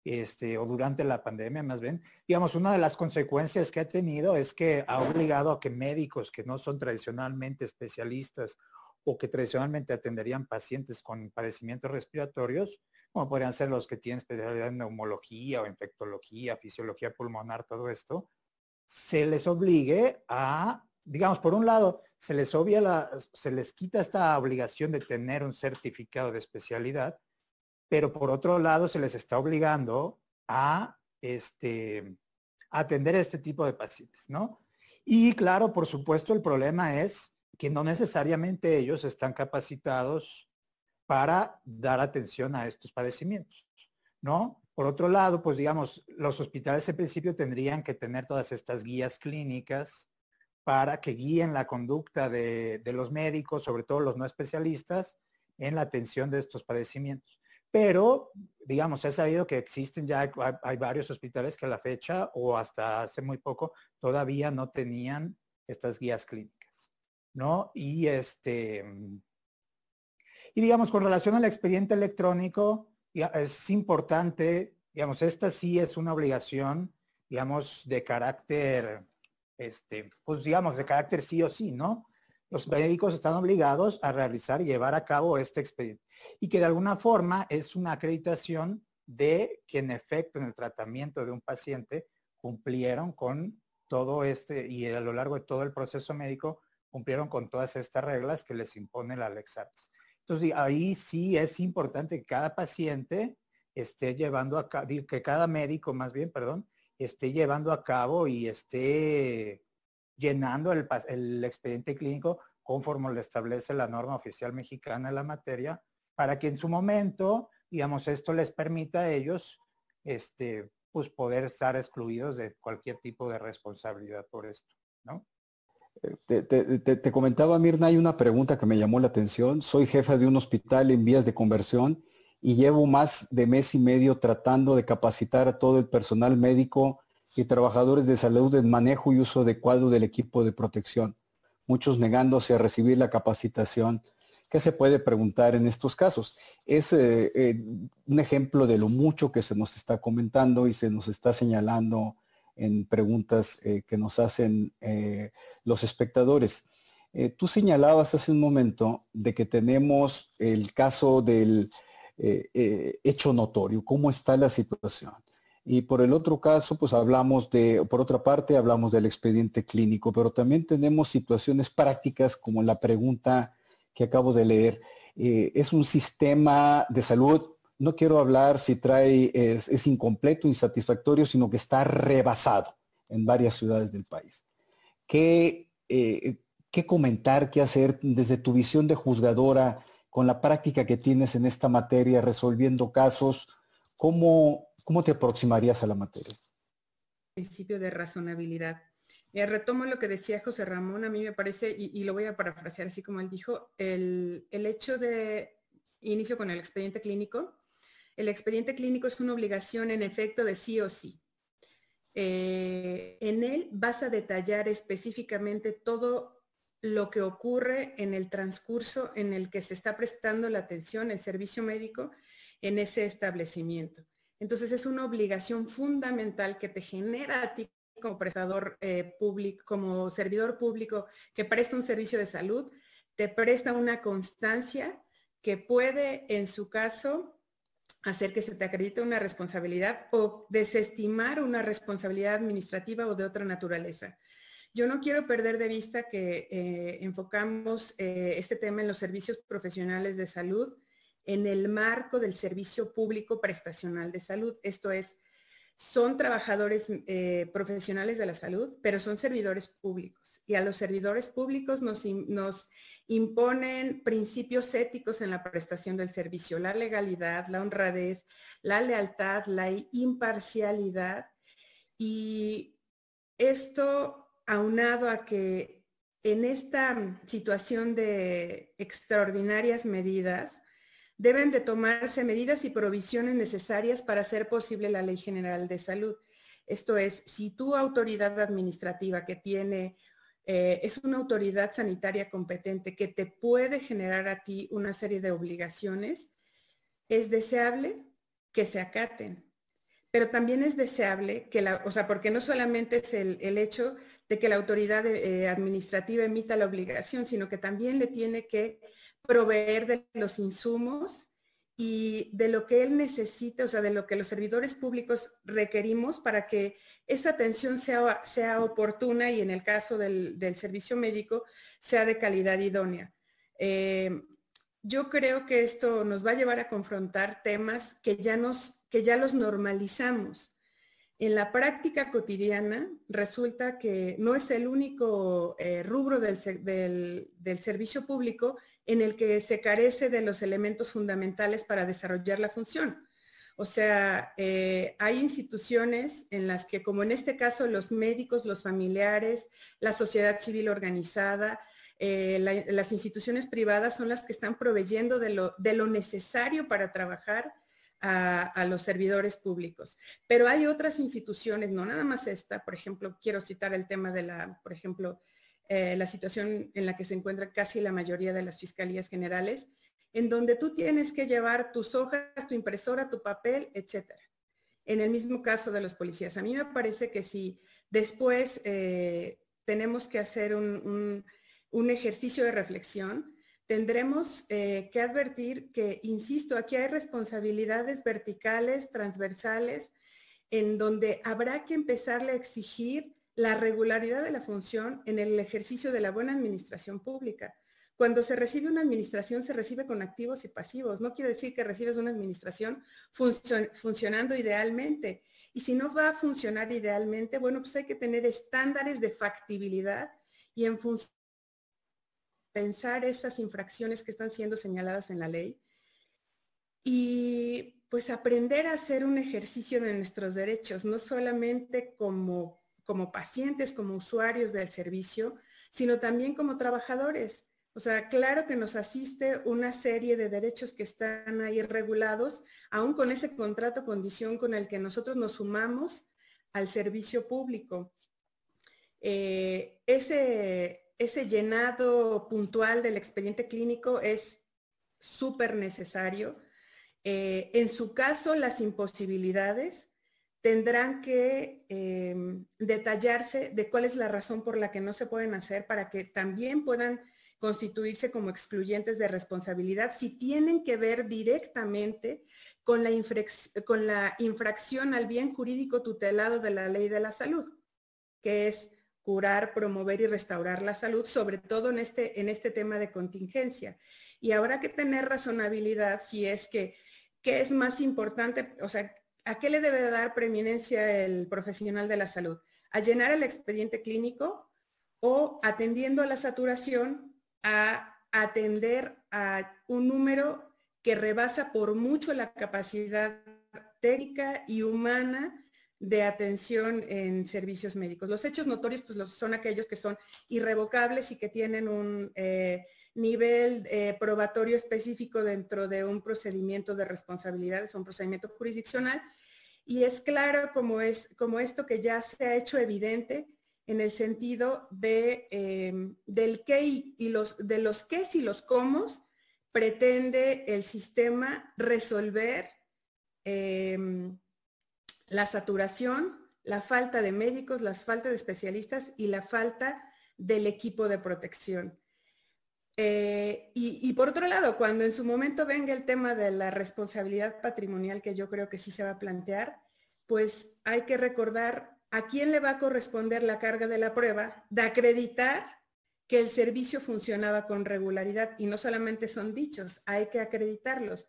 este, o durante la pandemia más bien, digamos, una de las consecuencias que ha tenido es que ha obligado a que médicos que no son tradicionalmente especialistas o que tradicionalmente atenderían pacientes con padecimientos respiratorios, como podrían ser los que tienen especialidad en neumología o infectología, fisiología pulmonar, todo esto, se les obligue a, digamos, por un lado, se les obvia la, se les quita esta obligación de tener un certificado de especialidad, pero por otro lado se les está obligando a este, atender a este tipo de pacientes, ¿no? Y claro, por supuesto, el problema es que no necesariamente ellos están capacitados para dar atención a estos padecimientos, ¿no? Por otro lado, pues digamos, los hospitales en principio tendrían que tener todas estas guías clínicas para que guíen la conducta de, los médicos, sobre todo los no especialistas, en la atención de estos padecimientos. Pero, digamos, ha sabido que existen ya, hay, varios hospitales que a la fecha o hasta hace muy poco todavía no tenían estas guías clínicas, ¿no? Y este, y digamos, con relación al expediente electrónico, es importante, digamos, esta sí es una obligación, digamos, de carácter, este, pues digamos, de carácter sí o sí, ¿no? Los médicos están obligados a realizar y llevar a cabo este expediente. Y que de alguna forma es una acreditación de que en efecto en el tratamiento de un paciente cumplieron con todo este y a lo largo de todo el proceso médico cumplieron con todas estas reglas que les impone la Lex entonces, ahí sí es importante que cada paciente esté llevando a cabo, que cada médico más bien, perdón, esté llevando a cabo y esté llenando el, el expediente clínico conforme lo establece la norma oficial mexicana en la materia, para que en su momento, digamos, esto les permita a ellos, este, pues poder estar excluidos de cualquier tipo de responsabilidad por esto, ¿no? Te, comentaba, Mirna, hay una pregunta que me llamó la atención. Soy jefa de un hospital en vías de conversión y llevo más de mes y medio tratando de capacitar a todo el personal médico y trabajadores de salud en manejo y uso adecuado del equipo de protección, muchos negándose a recibir la capacitación. ¿Qué se puede preguntar en estos casos? Es eh, eh, un ejemplo de lo mucho que se nos está comentando y se nos está señalando en preguntas eh, que nos hacen los espectadores. Tú señalabas hace un momento de que tenemos el caso del hecho notorio, cómo está la situación. Y por el otro caso, pues hablamos de, por otra parte, hablamos del expediente clínico, pero también tenemos situaciones prácticas como la pregunta que acabo de leer. es un sistema de salud no quiero hablar si trae, es, incompleto, insatisfactorio, sino que está rebasado en varias ciudades del país. ¿Qué, eh, ¿Qué comentar, qué hacer desde tu visión de juzgadora con la práctica que tienes en esta materia, resolviendo casos? ¿Cómo, cómo te aproximarías a la materia? Principio de razonabilidad. Eh, retomo lo que decía José Ramón, a mí me parece, y, lo voy a parafrasear así como él dijo, el, el hecho de inicio con el expediente clínico, el expediente clínico es una obligación en efecto de sí o sí. Eh, en él vas a detallar específicamente todo lo que ocurre en el transcurso en el que se está prestando la atención, el servicio médico en ese establecimiento. Entonces es una obligación fundamental que te genera a ti como prestador eh, público, como servidor público que presta un servicio de salud, te presta una constancia que puede, en su caso, hacer que se te acredite una responsabilidad o desestimar una responsabilidad administrativa o de otra naturaleza. Yo no quiero perder de vista que eh, enfocamos eh, este tema en los servicios profesionales de salud en el marco del servicio público prestacional de salud. Esto es, son trabajadores eh, profesionales de la salud, pero son servidores públicos. Y a los servidores públicos nos, nos, imponen principios éticos en la prestación del servicio, la legalidad, la honradez, la lealtad, la imparcialidad. Y esto aunado a que en esta situación de extraordinarias medidas, deben de tomarse medidas y provisiones necesarias para hacer posible la Ley General de Salud. Esto es, si tu autoridad administrativa que tiene, eh, es una autoridad sanitaria competente que te puede generar a ti una serie de obligaciones, es deseable que se acaten. Pero también es deseable que la, o sea, porque no solamente es el, hecho de que la autoridad eh, administrativa emita la obligación, sino que también le tiene que proveer de los insumos y de lo que él necesita, o sea, de lo que los servidores públicos requerimos para que esa atención sea, sea oportuna y en el caso del, servicio médico sea de calidad idónea. Eh, yo creo que esto nos va a llevar a confrontar temas que ya, nos, que ya los normalizamos. En la práctica cotidiana resulta que no es el único eh, rubro del, del servicio público en el que se carece de los elementos fundamentales para desarrollar la función. O sea, eh, hay instituciones en las que, como en este caso, los médicos, los familiares, la sociedad civil organizada, eh, las instituciones privadas son las que están proveyendo de lo, necesario para trabajar a, los servidores públicos. Pero hay otras instituciones, no nada más esta, por ejemplo, quiero citar el tema de la, por ejemplo, eh, la situación en la que se encuentra casi la mayoría de las fiscalías generales, en donde tú tienes que llevar tus hojas, tu impresora, tu papel, etcétera. En el mismo caso de los policías. A mí me parece que si después eh, tenemos que hacer un, ejercicio de reflexión, tendremos eh, que advertir que, insisto, aquí hay responsabilidades verticales, transversales, en donde habrá que empezarle a exigir la regularidad de la función en el ejercicio de la buena administración pública. Cuando se recibe una administración, se recibe con activos y pasivos. No quiere decir que recibes una administración funcionando idealmente. Y si no va a funcionar idealmente, bueno, pues hay que tener estándares de factibilidad y en función pensar esas infracciones que están siendo señaladas en la ley y pues aprender a hacer un ejercicio de nuestros derechos, no solamente como como pacientes, como usuarios del servicio, sino también como trabajadores. O sea, claro que nos asiste una serie de derechos que están ahí regulados, aún con ese contrato condición con el que nosotros nos sumamos al servicio público. Eh, ese, ese llenado puntual del expediente clínico es súper necesario. Eh, en su caso, las imposibilidades tendrán que em, detallarse de cuál es la razón por la que no se pueden hacer para que también puedan constituirse como excluyentes de responsabilidad si tienen que ver directamente con la, con la infracción al bien jurídico tutelado de la ley de la salud, que es curar, promover y restaurar la salud, sobre todo en este, en este tema de contingencia. Y habrá que tener razonabilidad si es que, ¿qué es más importante? O sea, ¿A qué le debe dar preeminencia el profesional de la salud? ¿A llenar el expediente clínico o atendiendo a la saturación a atender a un número que rebasa por mucho la capacidad técnica y humana de atención en servicios médicos. Los hechos notorios pues, son aquellos que son irrevocables y que tienen un eh, nivel eh, probatorio específico dentro de un procedimiento de responsabilidades, un procedimiento jurisdiccional. Y es claro como, es, como esto que ya se ha hecho evidente en el sentido de, em, del qué y, los, de los qué y los cómo pretende el sistema resolver em, la saturación la falta de médicos, la falta de especialistas y la falta del equipo de protección. Eh, y, por otro lado, cuando en su momento venga el tema de la responsabilidad patrimonial, que yo creo que sí se va a plantear, pues hay que recordar a quién le va a corresponder la carga de la prueba de acreditar que el servicio funcionaba con regularidad. Y no solamente son dichos, hay que acreditarlos.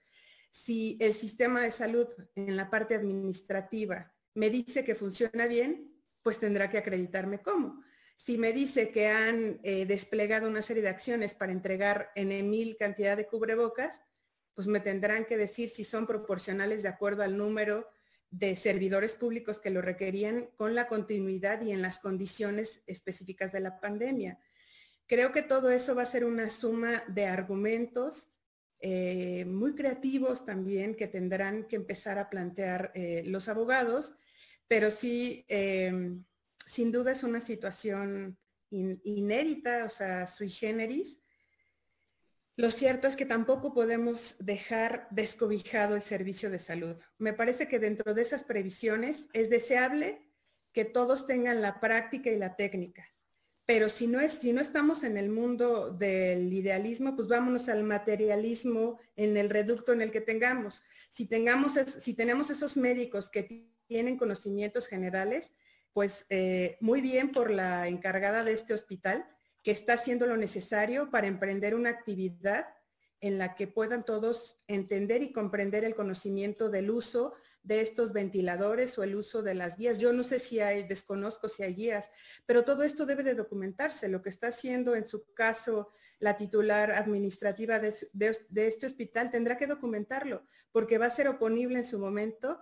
Si el sistema de salud en la parte administrativa me dice que funciona bien, pues tendrá que acreditarme cómo. Si me dice que han eh, desplegado una serie de acciones para entregar en mil cantidad de cubrebocas, pues me tendrán que decir si son proporcionales de acuerdo al número de servidores públicos que lo requerían con la continuidad y en las condiciones específicas de la pandemia. Creo que todo eso va a ser una suma de argumentos eh, muy creativos también que tendrán que empezar a plantear eh, los abogados, pero sí sin duda es una situación inédita, o sea, sui generis. Lo cierto es que tampoco podemos dejar descobijado el servicio de salud. Me parece que dentro de esas previsiones es deseable que todos tengan la práctica y la técnica. Pero si no, es, si no estamos en el mundo del idealismo, pues vámonos al materialismo en el reducto en el que tengamos. Si, tengamos, si tenemos esos médicos que tienen conocimientos generales, pues eh, muy bien por la encargada de este hospital, que está haciendo lo necesario para emprender una actividad en la que puedan todos entender y comprender el conocimiento del uso de estos ventiladores o el uso de las guías. Yo no sé si hay, desconozco si hay guías, pero todo esto debe de documentarse. Lo que está haciendo en su caso la titular administrativa de, de este hospital tendrá que documentarlo, porque va a ser oponible en su momento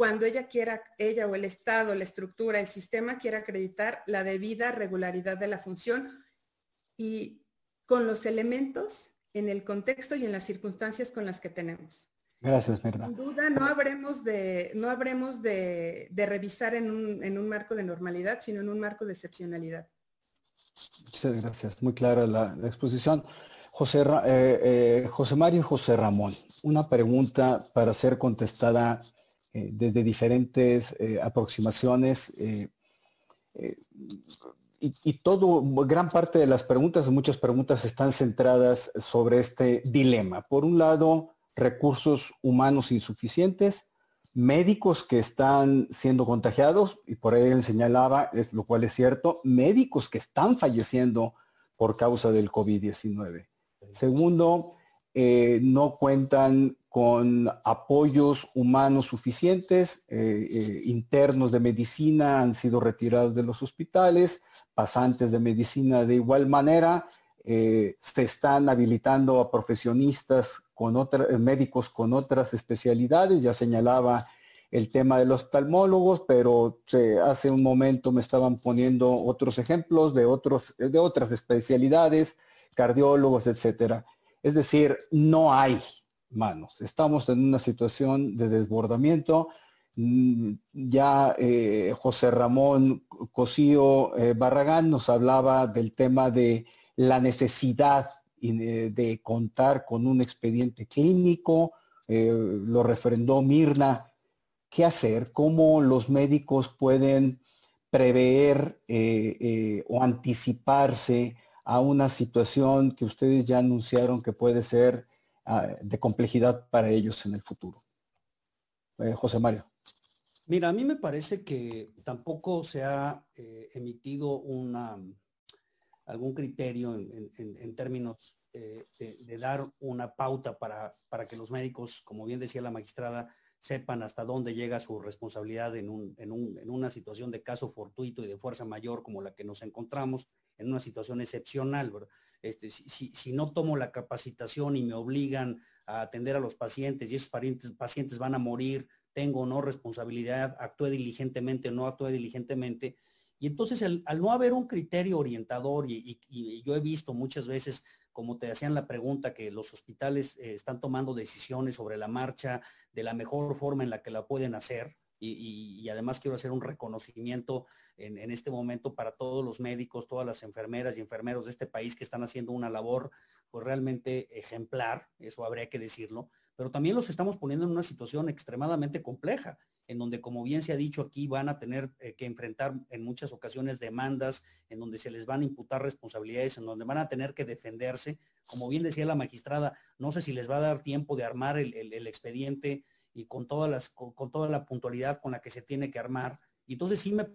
cuando ella quiera, ella o el Estado, la estructura, el sistema quiera acreditar la debida regularidad de la función y con los elementos en el contexto y en las circunstancias con las que tenemos. Gracias, verdad. Sin duda no habremos de, no habremos de, revisar en un, marco de normalidad, sino en un marco de excepcionalidad. Muchas gracias. Muy clara la, exposición. José, eh, eh, José Mario José Ramón, una pregunta para ser contestada eh, desde diferentes eh, aproximaciones. Eh, y, todo, gran parte de las preguntas, muchas preguntas están centradas sobre este dilema. Por un lado, recursos humanos insuficientes, médicos que están siendo contagiados, y por ahí él señalaba, es, lo cual es cierto, médicos que están falleciendo por causa del COVID-19. Segundo, no cuentan con apoyos humanos suficientes, eh, eh, internos de medicina han sido retirados de los hospitales, pasantes de medicina de igual manera, eh, se están habilitando a profesionistas con médicos con otras especialidades, ya señalaba el tema de los oftalmólogos, pero hace un momento me estaban poniendo otros ejemplos de, otros, de otras especialidades, cardiólogos, etcétera. Es decir, no hay manos. Estamos en una situación de desbordamiento. Mm, ya eh, José Ramón Cosío eh, Barragán nos hablaba del tema de la necesidad eh, de contar con un expediente clínico, lo refrendó Mirna. ¿Qué hacer? ¿Cómo los médicos pueden prever o anticiparse a una situación que ustedes ya anunciaron que puede ser de complejidad para ellos en el futuro. Eh, José Mario. Mira, a mí me parece que tampoco se ha eh, emitido algún criterio en, términos eh, de, dar una pauta para, para, que los médicos, como bien decía la magistrada, sepan hasta dónde llega su responsabilidad en, un, en, un, en una situación de caso fortuito y de fuerza mayor como la que nos encontramos, en una situación excepcional. Este, si, no tomo la capacitación y me obligan a atender a los pacientes y esos pacientes, van a morir, tengo o no responsabilidad, actúe diligentemente o no actúe diligentemente. Y entonces al, no haber un criterio orientador, y, yo he visto muchas veces, como te hacían la pregunta, que los hospitales eh, están tomando decisiones sobre la marcha de la mejor forma en la que la pueden hacer, y, además quiero hacer un reconocimiento en, este momento para todos los médicos, todas las enfermeras y enfermeros de este país que están haciendo una labor pues realmente ejemplar, eso habría que decirlo, pero también los estamos poniendo en una situación extremadamente compleja, en donde, como bien se ha dicho aquí, van a tener eh, que enfrentar en muchas ocasiones demandas, en donde se les van a imputar responsabilidades, en donde van a tener que defenderse. Como bien decía la magistrada, no sé si les va a dar tiempo de armar el, expediente y con, todas las, con, toda la puntualidad con la que se tiene que armar. Y entonces sí me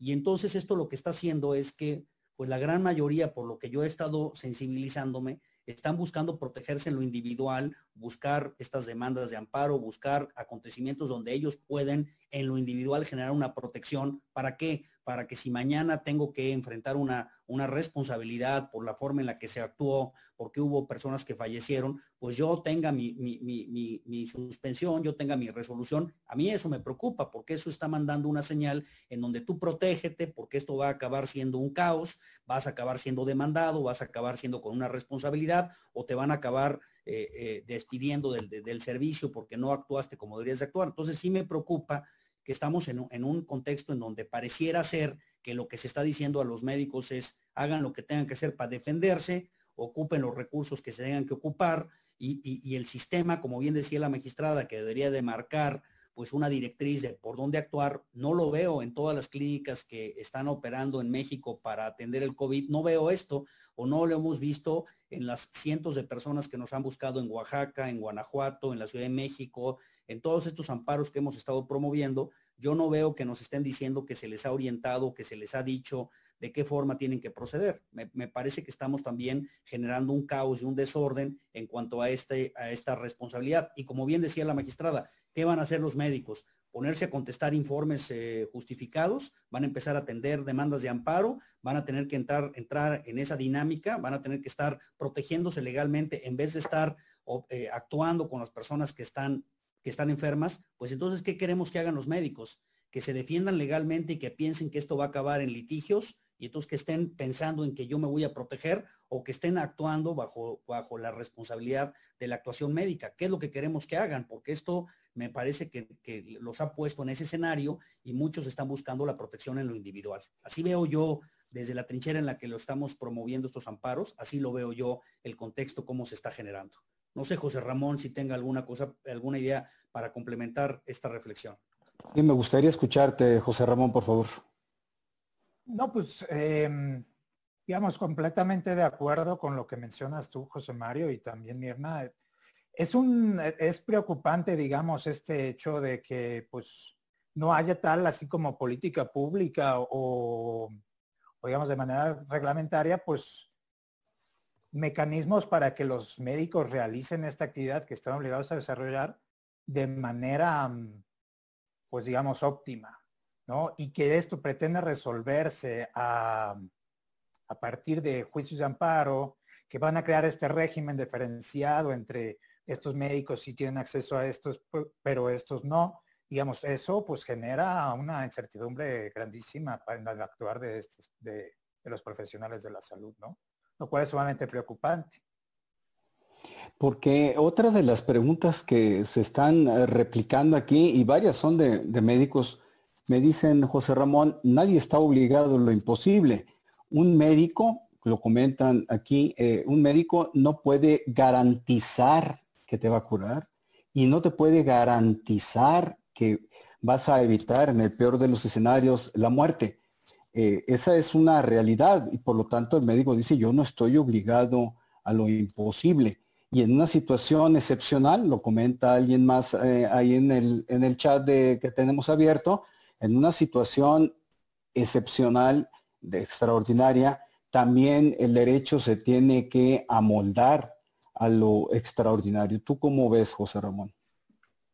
Y entonces esto lo que está haciendo es que pues la gran mayoría, por lo que yo he estado sensibilizándome, están buscando protegerse en lo individual, buscar estas demandas de amparo, buscar acontecimientos donde ellos pueden en lo individual generar una protección. ¿Para qué? Para que si mañana tengo que enfrentar una, una responsabilidad por la forma en la que se actuó, porque hubo personas que fallecieron, pues yo tenga mi, mi, suspensión, yo tenga mi resolución. A mí eso me preocupa porque eso está mandando una señal en donde tú protégete porque esto va a acabar siendo un caos, vas a acabar siendo demandado, vas a acabar siendo con una responsabilidad o te van a acabar eh, eh, despidiendo del, servicio porque no actuaste como deberías de actuar. Entonces sí me preocupa que estamos en, un contexto en donde pareciera ser que lo que se está diciendo a los médicos es hagan lo que tengan que hacer para defenderse, ocupen los recursos que se tengan que ocupar y, el sistema, como bien decía la magistrada, que debería de marcar pues una directriz de por dónde actuar, no lo veo en todas las clínicas que están operando en México para atender el COVID, no veo esto o no lo hemos visto en las cientos de personas que nos han buscado en Oaxaca, en Guanajuato, en la Ciudad de México, en todos estos amparos que hemos estado promoviendo, yo no veo que nos estén diciendo que se les ha orientado, que se les ha dicho de qué forma tienen que proceder. Me, parece que estamos también generando un caos y un desorden en cuanto a, este, a esta responsabilidad. Y como bien decía la magistrada, ¿qué van a hacer los médicos? Ponerse a contestar informes eh, justificados, van a empezar a atender demandas de amparo, van a tener que entrar, entrar en esa dinámica, van a tener que estar protegiéndose legalmente en vez de estar eh, actuando con las personas que están, que están enfermas. Pues entonces, ¿qué queremos que hagan los médicos? Que se defiendan legalmente y que piensen que esto va a acabar en litigios y entonces que estén pensando en que yo me voy a proteger o que estén actuando bajo, bajo la responsabilidad de la actuación médica. ¿Qué es lo que queremos que hagan? Porque esto me parece que, los ha puesto en ese escenario y muchos están buscando la protección en lo individual. Así veo yo desde la trinchera en la que lo estamos promoviendo estos amparos, así lo veo yo el contexto, cómo se está generando. No sé, José Ramón, si tenga alguna cosa, alguna idea para complementar esta reflexión. Sí, me gustaría escucharte, José Ramón, por favor. No, pues, em, digamos, completamente de acuerdo con lo que mencionas tú, José Mario, y también Mirna. Es, un, es preocupante, digamos, este hecho de que, pues, no haya tal así como política pública o, digamos, de manera reglamentaria, pues, mecanismos para que los médicos realicen esta actividad que están obligados a desarrollar de manera, pues, digamos, óptima. Y que esto pretende resolverse a, partir de juicios de amparo, que van a crear este régimen diferenciado entre estos médicos si tienen acceso a estos, pero estos no. Digamos, eso pues genera una incertidumbre grandísima para el actuar de, de, los profesionales de la salud, ¿no? Lo cual es sumamente preocupante. Porque otra de las preguntas que se están eh, replicando aquí, y varias son de, de médicos, me dicen, José Ramón, nadie está obligado a lo imposible. Un médico, lo comentan aquí, eh, un médico no puede garantizar que te va a curar y no te puede garantizar que vas a evitar en el peor de los escenarios la muerte. Eh, esa es una realidad y por lo tanto el médico dice, yo no estoy obligado a lo imposible. Y en una situación excepcional, lo comenta alguien más eh, ahí en el, en el chat de, que tenemos abierto, en una situación excepcional, de extraordinaria, también el derecho se tiene que amoldar a lo extraordinario. ¿Tú cómo ves, José Ramón?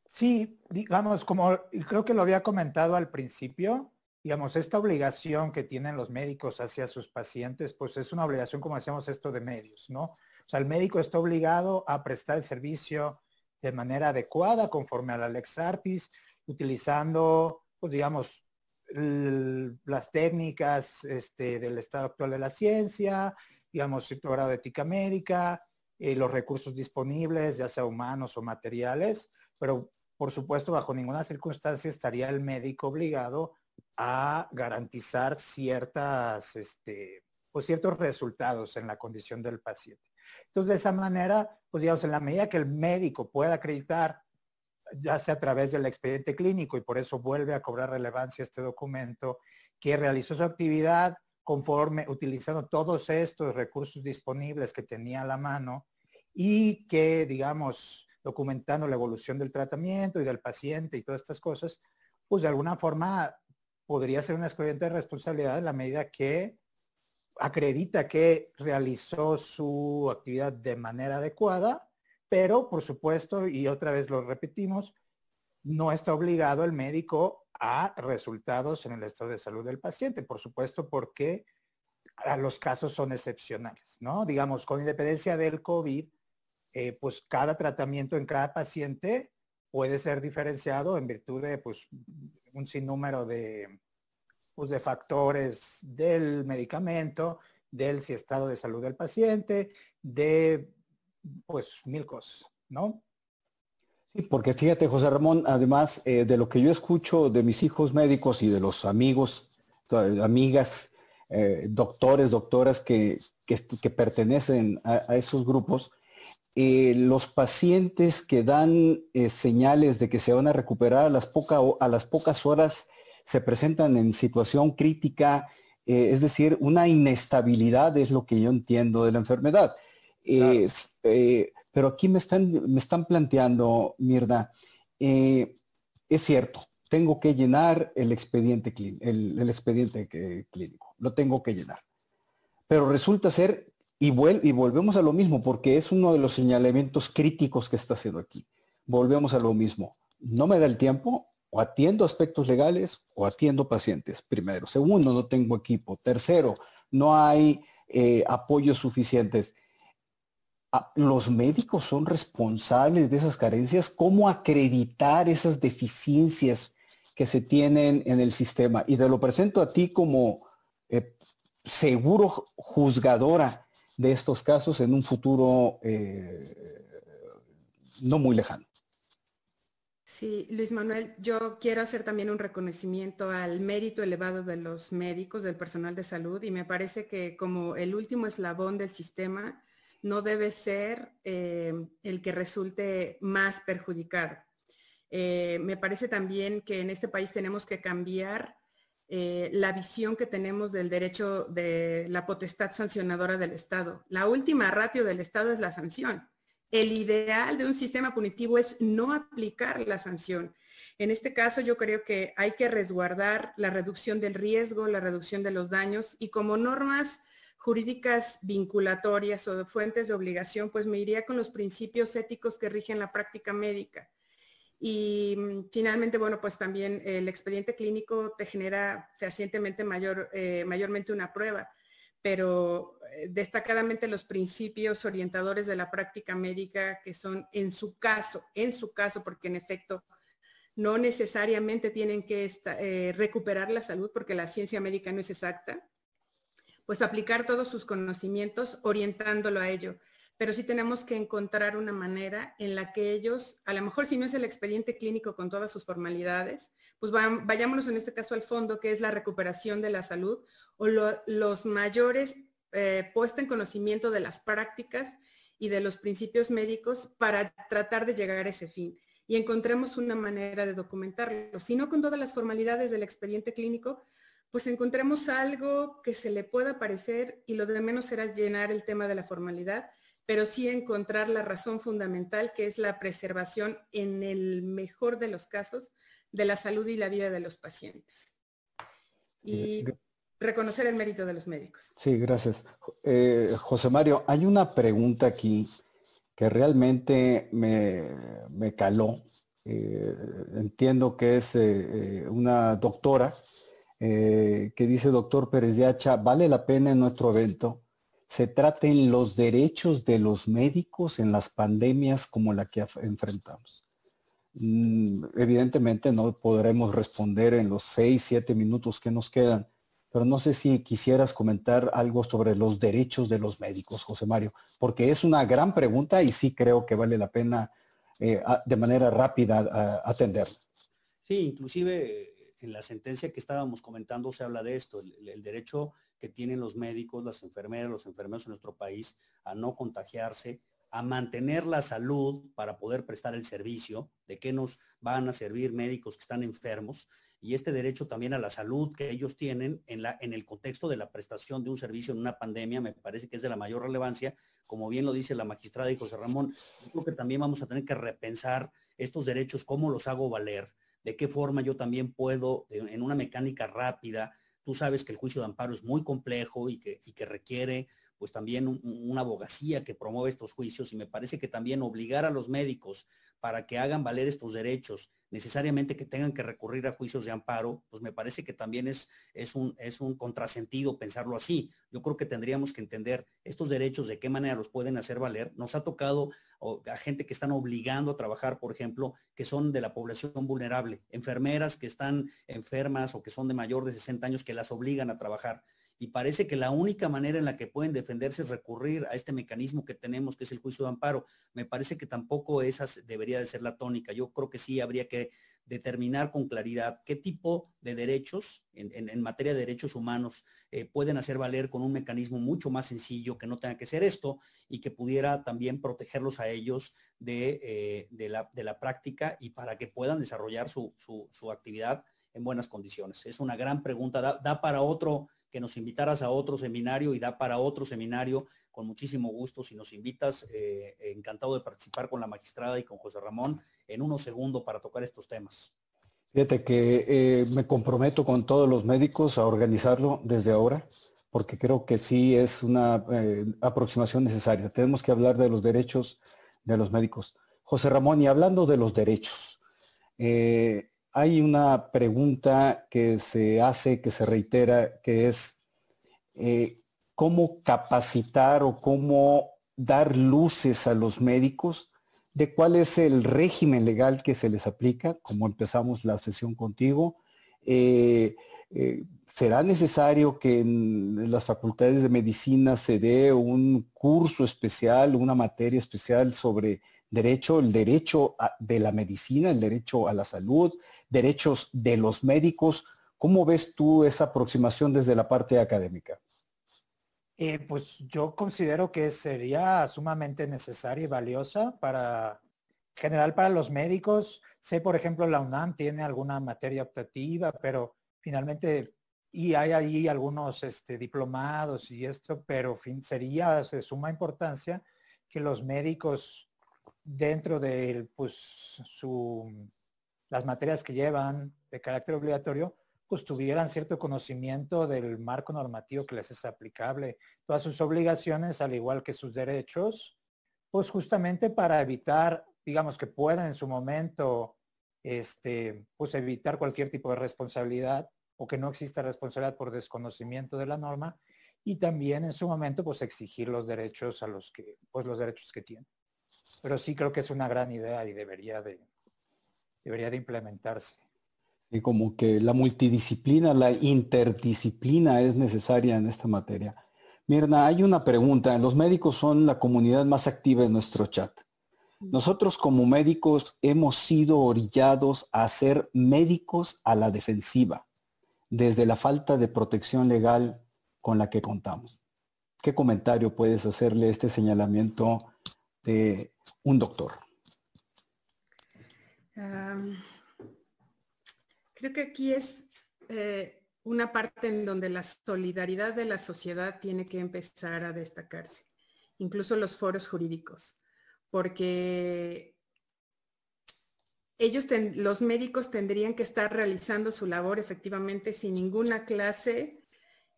Sí, digamos, como creo que lo había comentado al principio, digamos, esta obligación que tienen los médicos hacia sus pacientes, pues es una obligación, como decíamos, esto de medios, ¿no? O sea, el médico está obligado a prestar el servicio de manera adecuada, conforme a la Lex Artis, utilizando pues digamos, las técnicas este, del estado actual de la cierto grado de ética médica, eh, los recursos disponibles, ya sea humanos o materiales, pero por supuesto bajo ninguna circunstancia estaría el médico obligado a garantizar ciertas, este, ciertos resultados en la condición del paciente. Entonces, de esa manera, pues digamos, en la medida que el médico pueda acreditar, ya sea a través del expediente clínico, y por eso vuelve a cobrar relevancia este documento, que realizó su actividad conforme, utilizando todos estos recursos disponibles que tenía a la mano y que, digamos, documentando la evolución del tratamiento y del paciente y todas estas cosas, pues de alguna forma podría ser un expediente de responsabilidad en la medida que acredita que realizó su actividad de manera adecuada, pero por supuesto, y otra vez lo repetimos, no está obligado el médico a resultados en el estado de salud del paciente, por supuesto, porque los casos son excepcionales, ¿no? Digamos, con independencia del COVID, eh, pues cada tratamiento en cada paciente puede ser diferenciado en virtud de pues, un sinnúmero de, pues, de factores del medicamento, del si estado de salud del paciente, de pues mil cosas, ¿no? Sí, porque fíjate, José Ramón, además eh, de lo que yo escucho de mis hijos médicos y de los amigos, amigas, eh, doctores, doctoras que, que, pertenecen a, esos grupos, eh, los pacientes que dan señales de que se van a recuperar a las, a las pocas horas se presentan en situación crítica, eh, es decir, una inestabilidad es lo que yo entiendo de la enfermedad. Eh, pero aquí me están, me están planteando, Mirda, eh, es cierto, tengo que llenar el expediente, el, el expediente clínico, lo tengo que llenar. Pero resulta ser, y, y volvemos a lo mismo, porque es uno de los señalamientos críticos que está haciendo aquí. Volvemos a lo mismo. No me da el tiempo, o atiendo aspectos legales o atiendo pacientes, primero. Segundo, no tengo equipo. Tercero, no hay eh, apoyos suficientes. Ah, los médicos son responsables de esas carencias. ¿Cómo acreditar esas deficiencias que se tienen en el sistema? Y te lo presento a ti como eh, seguro juzgadora de estos casos en un futuro eh, no muy lejano. Sí, Luis Manuel, yo quiero hacer también un reconocimiento al mérito elevado de los médicos, del personal de salud, y me parece que como el último eslabón del sistema no debe ser eh, el que resulte más perjudicado. Eh, me parece también que en este país tenemos que cambiar eh, la visión que tenemos del derecho de la potestad sancionadora del Estado. La última ratio del Estado es la sanción el ideal de un sistema punitivo es no aplicar la sanción. En este caso yo creo que hay que resguardar la reducción del riesgo, la reducción de los daños y como normas jurídicas vinculatorias o de fuentes de obligación, pues me iría con los principios éticos que rigen la práctica médica. Y mm, finalmente, bueno, pues también el expediente clínico te genera fehacientemente eh, mayormente una prueba pero eh, destacadamente los principios orientadores de la práctica médica que son en su caso, en su caso, porque en efecto no necesariamente tienen que eh, recuperar la salud porque la ciencia médica no es exacta, pues aplicar todos sus conocimientos orientándolo a ello pero sí tenemos que encontrar una manera en la que ellos, a lo mejor si no es el expediente clínico con todas sus formalidades, pues vayámonos en este caso al fondo, que es la recuperación de la salud o los mayores eh, puesta en conocimiento de las prácticas y de los principios médicos para tratar de llegar a ese fin. Y encontremos una manera de documentarlo. Si no con todas las formalidades del expediente clínico, pues encontremos algo que se le pueda parecer y lo de menos será llenar el tema de la formalidad pero sí encontrar la razón fundamental que es la preservación en el mejor de los casos de la salud y la vida de los pacientes. Y reconocer el mérito de los médicos. Sí, gracias. Eh, José Mario, hay una pregunta aquí que realmente me, caló. Eh, entiendo que es eh, una doctora que dice, doctor Pérez de Hacha, ¿vale la pena en nuestro evento se traten los derechos de los médicos en las pandemias como la que enfrentamos. Mm, evidentemente no podremos responder en los seis, siete minutos que nos quedan, pero no sé si quisieras comentar algo sobre los derechos de los médicos, José Mario, porque es una gran pregunta y sí creo que vale la pena eh, de manera rápida atenderla. Sí, inclusive en la sentencia que estábamos comentando se habla de esto, el, derecho que tienen los médicos, las enfermeras, los enfermeros en nuestro país a no contagiarse, a mantener la salud para poder prestar el servicio, de qué nos van a servir médicos que están enfermos, y este derecho también a la salud que ellos tienen en, la, en el contexto de la prestación de un servicio en una pandemia, me parece que es de la mayor relevancia, como bien lo dice la magistrada y José Ramón, creo que también vamos a tener que repensar estos derechos, cómo los hago valer, de qué forma yo también puedo, en una mecánica rápida, tú sabes que el juicio de amparo es muy complejo y que, requiere pues también una abogacía que promueve estos juicios y me parece que también obligar a los médicos para que hagan valer estos derechos, necesariamente que tengan que recurrir a juicios de amparo, pues me parece que también es, es, un, es un contrasentido pensarlo así. Yo creo que tendríamos que entender estos derechos, de qué manera los pueden hacer valer. Nos ha tocado a gente que están obligando a trabajar, por ejemplo, que son de la población vulnerable, enfermeras que están enfermas o que son de mayor de 60 años que las obligan a trabajar y parece que la única manera en la que pueden defenderse es recurrir a este mecanismo que tenemos, que es el juicio de amparo. Me parece que tampoco esa debería de ser la tónica. Yo creo que sí habría que determinar con claridad qué tipo de derechos en, materia de derechos humanos eh, pueden hacer valer con un mecanismo mucho más sencillo que no tenga que ser esto y que pudiera también protegerlos a ellos de, eh, la, práctica y para que puedan desarrollar su, actividad en buenas condiciones. Es una gran pregunta, da para otro que nos invitaras a otro seminario y da para otro seminario con muchísimo gusto. Si nos invitas, eh, encantado de participar con la magistrada y con José Ramón en unos segundos para tocar estos temas. Fíjate que eh, me comprometo con todos los médicos a organizarlo desde ahora, porque creo que sí es una eh, aproximación necesaria. Tenemos que hablar de los derechos de los médicos. José Ramón, y hablando de los derechos, hay una pregunta que se hace, que se reitera, que es eh, cómo capacitar o cómo dar luces a los médicos de cuál es el régimen legal que se les aplica, como empezamos la sesión contigo. Eh, eh, ¿Será necesario que en las facultades de medicina se dé un curso especial, una materia especial sobre derecho, el derecho de la medicina, el derecho a la salud, derechos de los médicos. ¿Cómo ves tú esa aproximación desde la parte académica? Eh, pues yo considero que sería sumamente necesaria y valiosa para, general para los médicos. Sé, por ejemplo, la UNAM tiene alguna materia optativa, pero finalmente, y hay ahí algunos este, diplomados y esto, pero fin, sería de suma importancia que los médicos dentro de pues, su las materias que llevan de carácter obligatorio, pues tuvieran cierto conocimiento del marco normativo que les es aplicable, todas sus obligaciones, al igual que sus derechos, pues justamente para evitar, digamos, que puedan en su momento, este, pues evitar cualquier tipo de responsabilidad o que no exista responsabilidad por desconocimiento de la norma y también en su momento, pues exigir los derechos a los que, pues los derechos que tienen. Pero sí creo que es una gran idea y debería de, debería de implementarse. Y como que la multidisciplina, la interdisciplina es necesaria en esta materia. Mirna, hay una pregunta. Los médicos son la comunidad más activa en nuestro chat. Nosotros como médicos hemos sido orillados a ser médicos a la defensiva, desde la falta de protección legal con la que contamos. ¿Qué comentario puedes hacerle a este señalamiento de un doctor? Creo que aquí es eh, una parte en donde la solidaridad de la sociedad tiene que empezar a destacarse, incluso los foros jurídicos, porque ellos, los médicos tendrían que estar realizando su labor efectivamente sin ninguna clase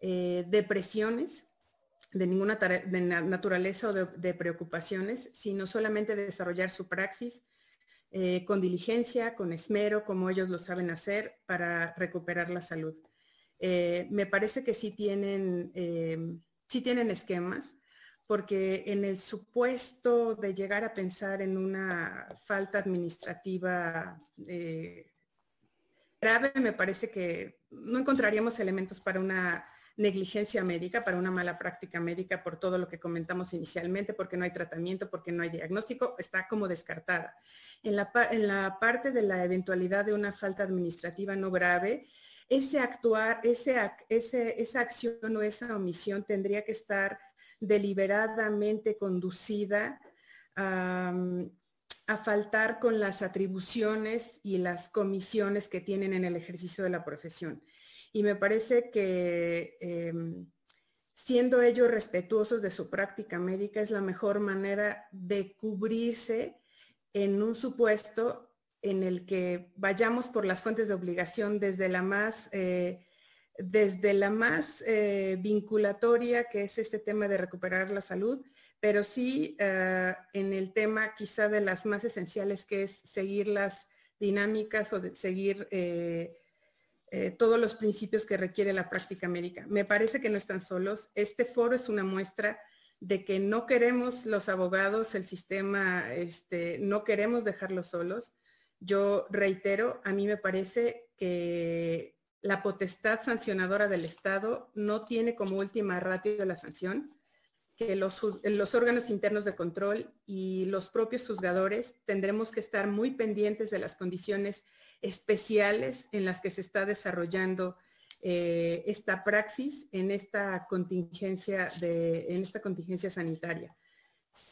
eh, de presiones, de ninguna naturaleza o de preocupaciones, sino solamente desarrollar su praxis eh, con diligencia, con esmero, como ellos lo saben hacer para recuperar la salud. Eh, me parece que sí tienen, eh, sí tienen esquemas, porque en el supuesto de llegar a pensar en una falta administrativa grave, me parece que no encontraríamos elementos para una negligencia médica, para una mala práctica médica por todo lo que comentamos inicialmente, porque no hay tratamiento, porque no hay diagnóstico, está como descartada. En la, en la parte de la eventualidad de una falta administrativa no grave, ese actuar, ese, ese, esa acción o esa omisión tendría que estar deliberadamente conducida a, a faltar con las atribuciones y las comisiones que tienen en el ejercicio de la profesión. Y me parece que em, siendo ellos respetuosos de su práctica médica es la mejor manera de cubrirse en un supuesto en el que vayamos por las fuentes de obligación desde la más, eh, desde la más eh, vinculatoria, que es este tema de recuperar la salud, pero sí eh, en el tema quizá de las más esenciales, que es seguir las dinámicas o seguir todos los principios que requiere la práctica médica. Me parece que no están solos. Este foro es una muestra de que no queremos los abogados, el sistema, este, no queremos dejarlos solos. Yo reitero, a mí me parece que la potestad sancionadora del Estado no tiene como última ratio la sanción, que los, los, órganos internos de control y los propios juzgadores tendremos que estar muy pendientes de las condiciones especiales en las que se está desarrollando eh, esta praxis en esta contingencia de, en esta contingencia sanitaria.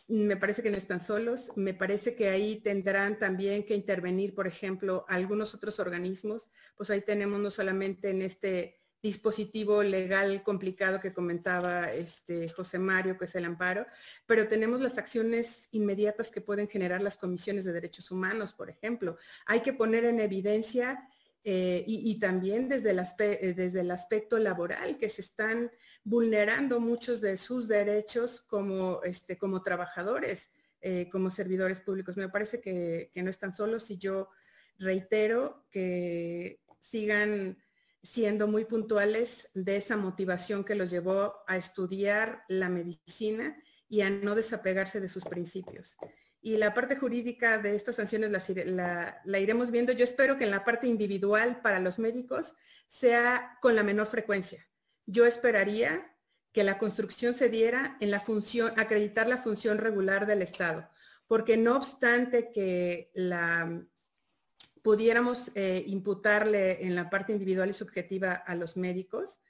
Me parece que no están solos, me parece que ahí tendrán también que intervenir, por ejemplo, algunos otros organismos, pues ahí tenemos no solamente en este dispositivo legal complicado que comentaba este José Mario, que es el amparo, pero tenemos las acciones inmediatas que pueden generar las comisiones de derechos humanos, por ejemplo. Hay que poner en evidencia eh, y, también desde el, eh, desde el, aspecto laboral, que se están vulnerando muchos de sus derechos como, este, como trabajadores, eh, como servidores públicos. Me parece que, que, no están solos y yo reitero que sigan siendo muy puntuales de esa motivación que los llevó a estudiar la medicina y a no desapegarse de sus principios y la parte jurídica de estas sanciones la, iremos viendo. Yo espero que en la parte individual para los médicos sea con la menor frecuencia. Yo esperaría que la construcción se diera en la función, acreditar la función regular del Estado, porque no obstante que la pudiéramos eh, imputarle en la parte individual y subjetiva a los médicos,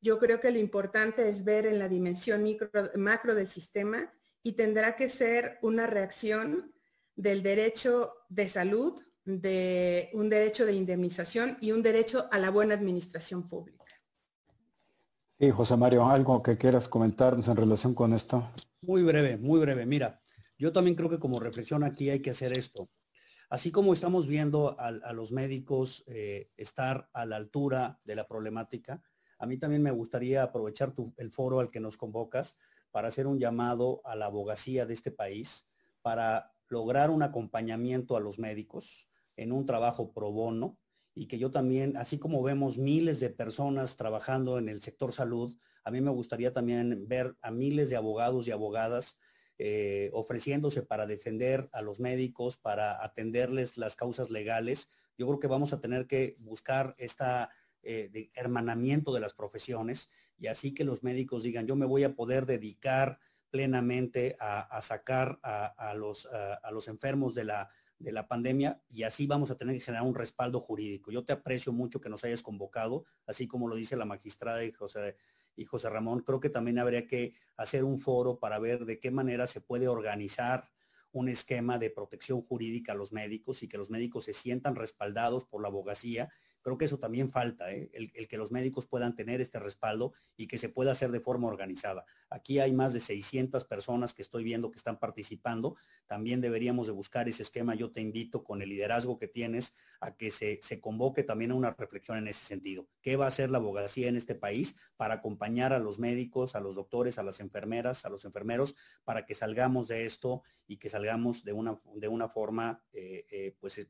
yo creo que lo importante es ver en la dimensión micro, macro del sistema y tendrá que ser una reacción del derecho de salud, de un derecho de indemnización y un derecho a la buena administración pública. Sí, José Mario, algo que quieras comentarnos en relación con esto. Muy breve, muy breve. Mira, yo también creo que como reflexión aquí hay que hacer esto. Así como estamos viendo a, los médicos eh, estar a la altura de la problemática, a mí también me gustaría aprovechar el foro al que nos convocas para hacer un llamado a la abogacía de este país para lograr un acompañamiento a los médicos en un trabajo pro bono y que yo también, así como vemos miles de personas trabajando en el sector salud, a mí me gustaría también ver a miles de abogados y abogadas eh, ofreciéndose para defender a los médicos, para atenderles las causas legales. Yo creo que vamos a tener que buscar esta eh, hermanamiento de las profesiones y así que los médicos digan, yo me voy a poder dedicar plenamente a, sacar a, los, enfermos de la, de la pandemia y así vamos a tener que generar un respaldo jurídico. Yo te aprecio mucho que nos hayas convocado, así como lo dice la magistrada y José, y José Ramón, creo que también habría que hacer un foro para ver de qué manera se puede organizar un esquema de protección jurídica a los médicos y que los médicos se sientan respaldados por la abogacía Creo que eso también falta, ¿eh? el, que los médicos puedan tener este respaldo y que se pueda hacer de forma organizada. Aquí hay más de 600 personas que estoy viendo que están participando. También deberíamos de buscar ese esquema. Yo te invito con el liderazgo que tienes a que se, se convoque también a una reflexión en ese sentido. ¿Qué va a hacer la abogacía en este país para acompañar a los médicos, a los doctores, a las enfermeras, a los enfermeros, para que salgamos de esto y que salgamos de una, de una forma eh, eh, pues,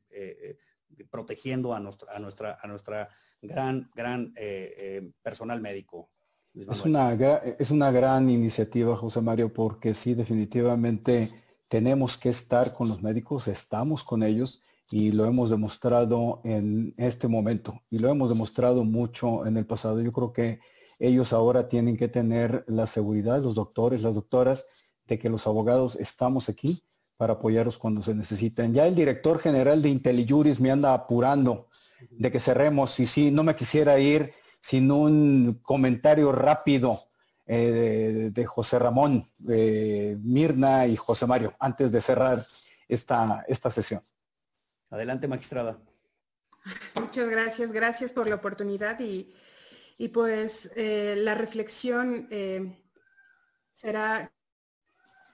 protegiendo a nuestra, a nuestra, a nuestra gran, gran eh, eh, personal médico. Es una, es una gran iniciativa, José Mario, porque sí, definitivamente tenemos que estar con los médicos, estamos con ellos y lo hemos demostrado en este momento y lo hemos demostrado mucho en el pasado. Yo creo que ellos ahora tienen que tener la seguridad, los doctores, las doctoras, de que los abogados estamos aquí para apoyarlos cuando se necesiten. Ya el director general de IntelliJuris me anda apurando de que cerremos y sí, no me quisiera ir sin un comentario rápido eh, de, José Ramón, eh, Mirna y José Mario, antes de cerrar esta, esta sesión. Adelante, magistrada. Muchas gracias, gracias por la oportunidad y, pues eh, la reflexión será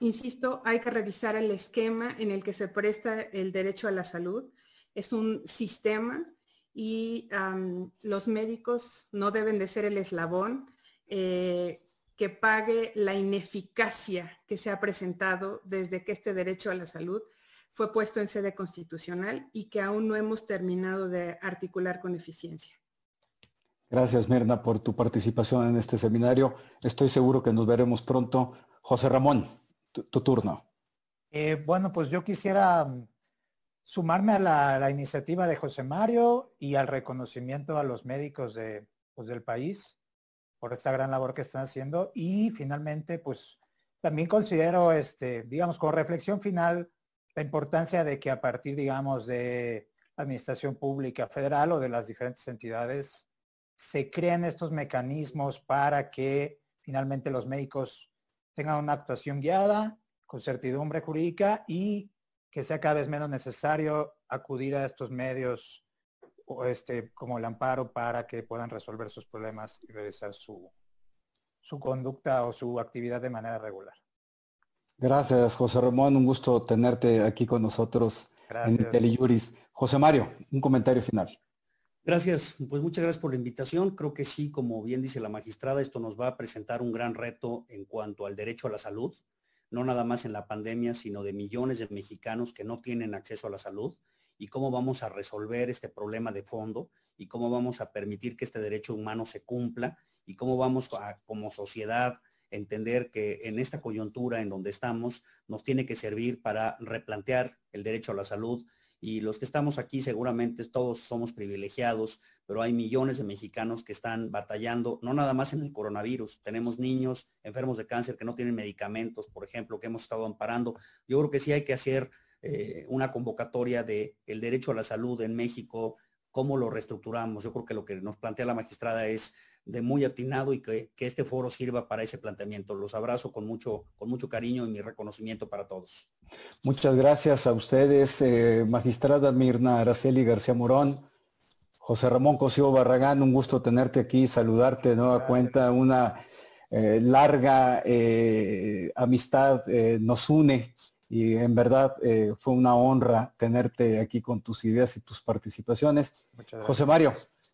Insisto, hay que revisar el esquema en el que se presta el derecho a la salud. Es un sistema y los médicos no deben de ser el eslabón eh, que pague la ineficacia que se ha presentado desde que este derecho a la salud fue puesto en sede constitucional y que aún no hemos terminado de articular con eficiencia. Gracias, Mirna, por tu participación en este seminario. Estoy seguro que nos veremos pronto. José Ramón tu, turno. Eh, bueno, pues yo quisiera mm, sumarme a la, iniciativa de José Mario y al reconocimiento a los médicos de, pues, del país por esta gran labor que están haciendo y finalmente pues también considero este digamos con reflexión final la importancia de que a partir digamos de la administración pública federal o de las diferentes entidades se creen estos mecanismos para que finalmente los médicos tengan una actuación guiada, con certidumbre jurídica y que sea cada vez menos necesario acudir a estos medios o este, como el amparo para que puedan resolver sus problemas y realizar su, su conducta o su actividad de manera regular. Gracias, José Ramón. Un gusto tenerte aquí con nosotros en Teleyuris. José Mario, un comentario final. Gracias, pues muchas gracias por la invitación. Creo que sí, como bien dice la magistrada, esto nos va a presentar un gran reto en cuanto al derecho a la salud, no nada más en la pandemia, sino de millones de mexicanos que no tienen acceso a la salud y cómo vamos a resolver este problema de fondo y cómo vamos a permitir que este derecho humano se cumpla y cómo vamos a, como sociedad entender que en esta coyuntura en donde estamos nos tiene que servir para replantear el derecho a la salud, y los que estamos aquí seguramente todos somos privilegiados, pero hay millones de mexicanos que están batallando, no nada más en el coronavirus, tenemos niños enfermos de cáncer que no tienen medicamentos, por ejemplo, que hemos estado amparando. Yo creo que sí hay que hacer eh, una convocatoria de el derecho a la salud en México, cómo lo reestructuramos. Yo creo que lo que nos plantea la magistrada es de muy atinado y que, este foro sirva para ese planteamiento. Los abrazo con mucho, con mucho cariño y mi reconocimiento para todos. Muchas gracias a ustedes, eh, magistrada Mirna Araceli García Morón, José Ramón Cosío Barragán, un gusto tenerte aquí, saludarte de nueva cuenta, una eh, larga eh, amistad nos une y en verdad fue una honra tenerte aquí con tus ideas y tus participaciones. José Mario,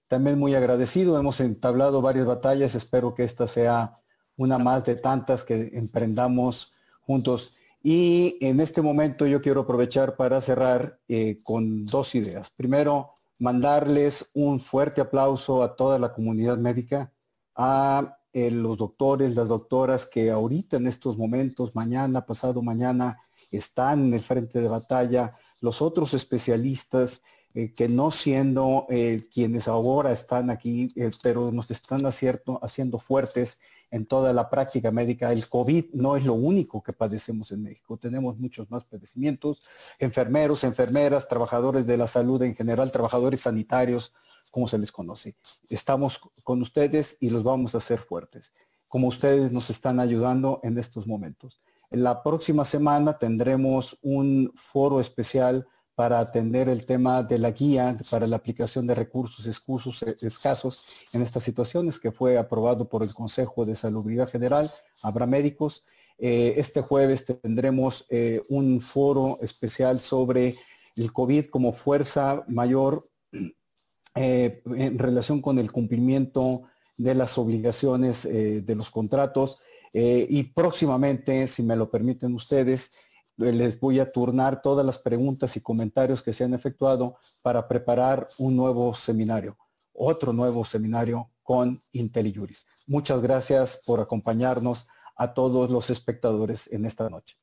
también muy agradecido. Hemos entablado varias batallas. Espero que esta sea una más de tantas que emprendamos juntos. Y en este momento yo quiero aprovechar para cerrar eh, con dos ideas. Primero, mandarles un fuerte aplauso a toda la comunidad médica, a eh, los doctores, las doctoras que ahorita en estos momentos, mañana, pasado mañana, están en el frente de batalla, los otros especialistas eh, que no siendo eh, quienes ahora están aquí, eh, pero nos están haciendo fuertes en toda la práctica médica. El COVID no es lo único que padecemos en México. Tenemos muchos más padecimientos, enfermeros, enfermeras, trabajadores de la salud en general, trabajadores sanitarios, como se les conoce. Estamos con ustedes y los vamos a hacer fuertes, como ustedes nos están ayudando en estos momentos. En la próxima semana tendremos un foro especial para atender el tema de la guía para la aplicación de recursos escasos en estas situaciones que fue aprobado por el Consejo de Salubridad General. Habrá médicos. Eh, este jueves tendremos eh, un foro especial sobre el COVID como fuerza mayor eh, en relación con el cumplimiento de las obligaciones de los contratos. y próximamente, si me lo permiten ustedes, les voy a turnar todas las preguntas y comentarios que se han efectuado para preparar un nuevo seminario, otro nuevo seminario con IntelliJuris. Muchas gracias por acompañarnos a todos los espectadores en esta noche.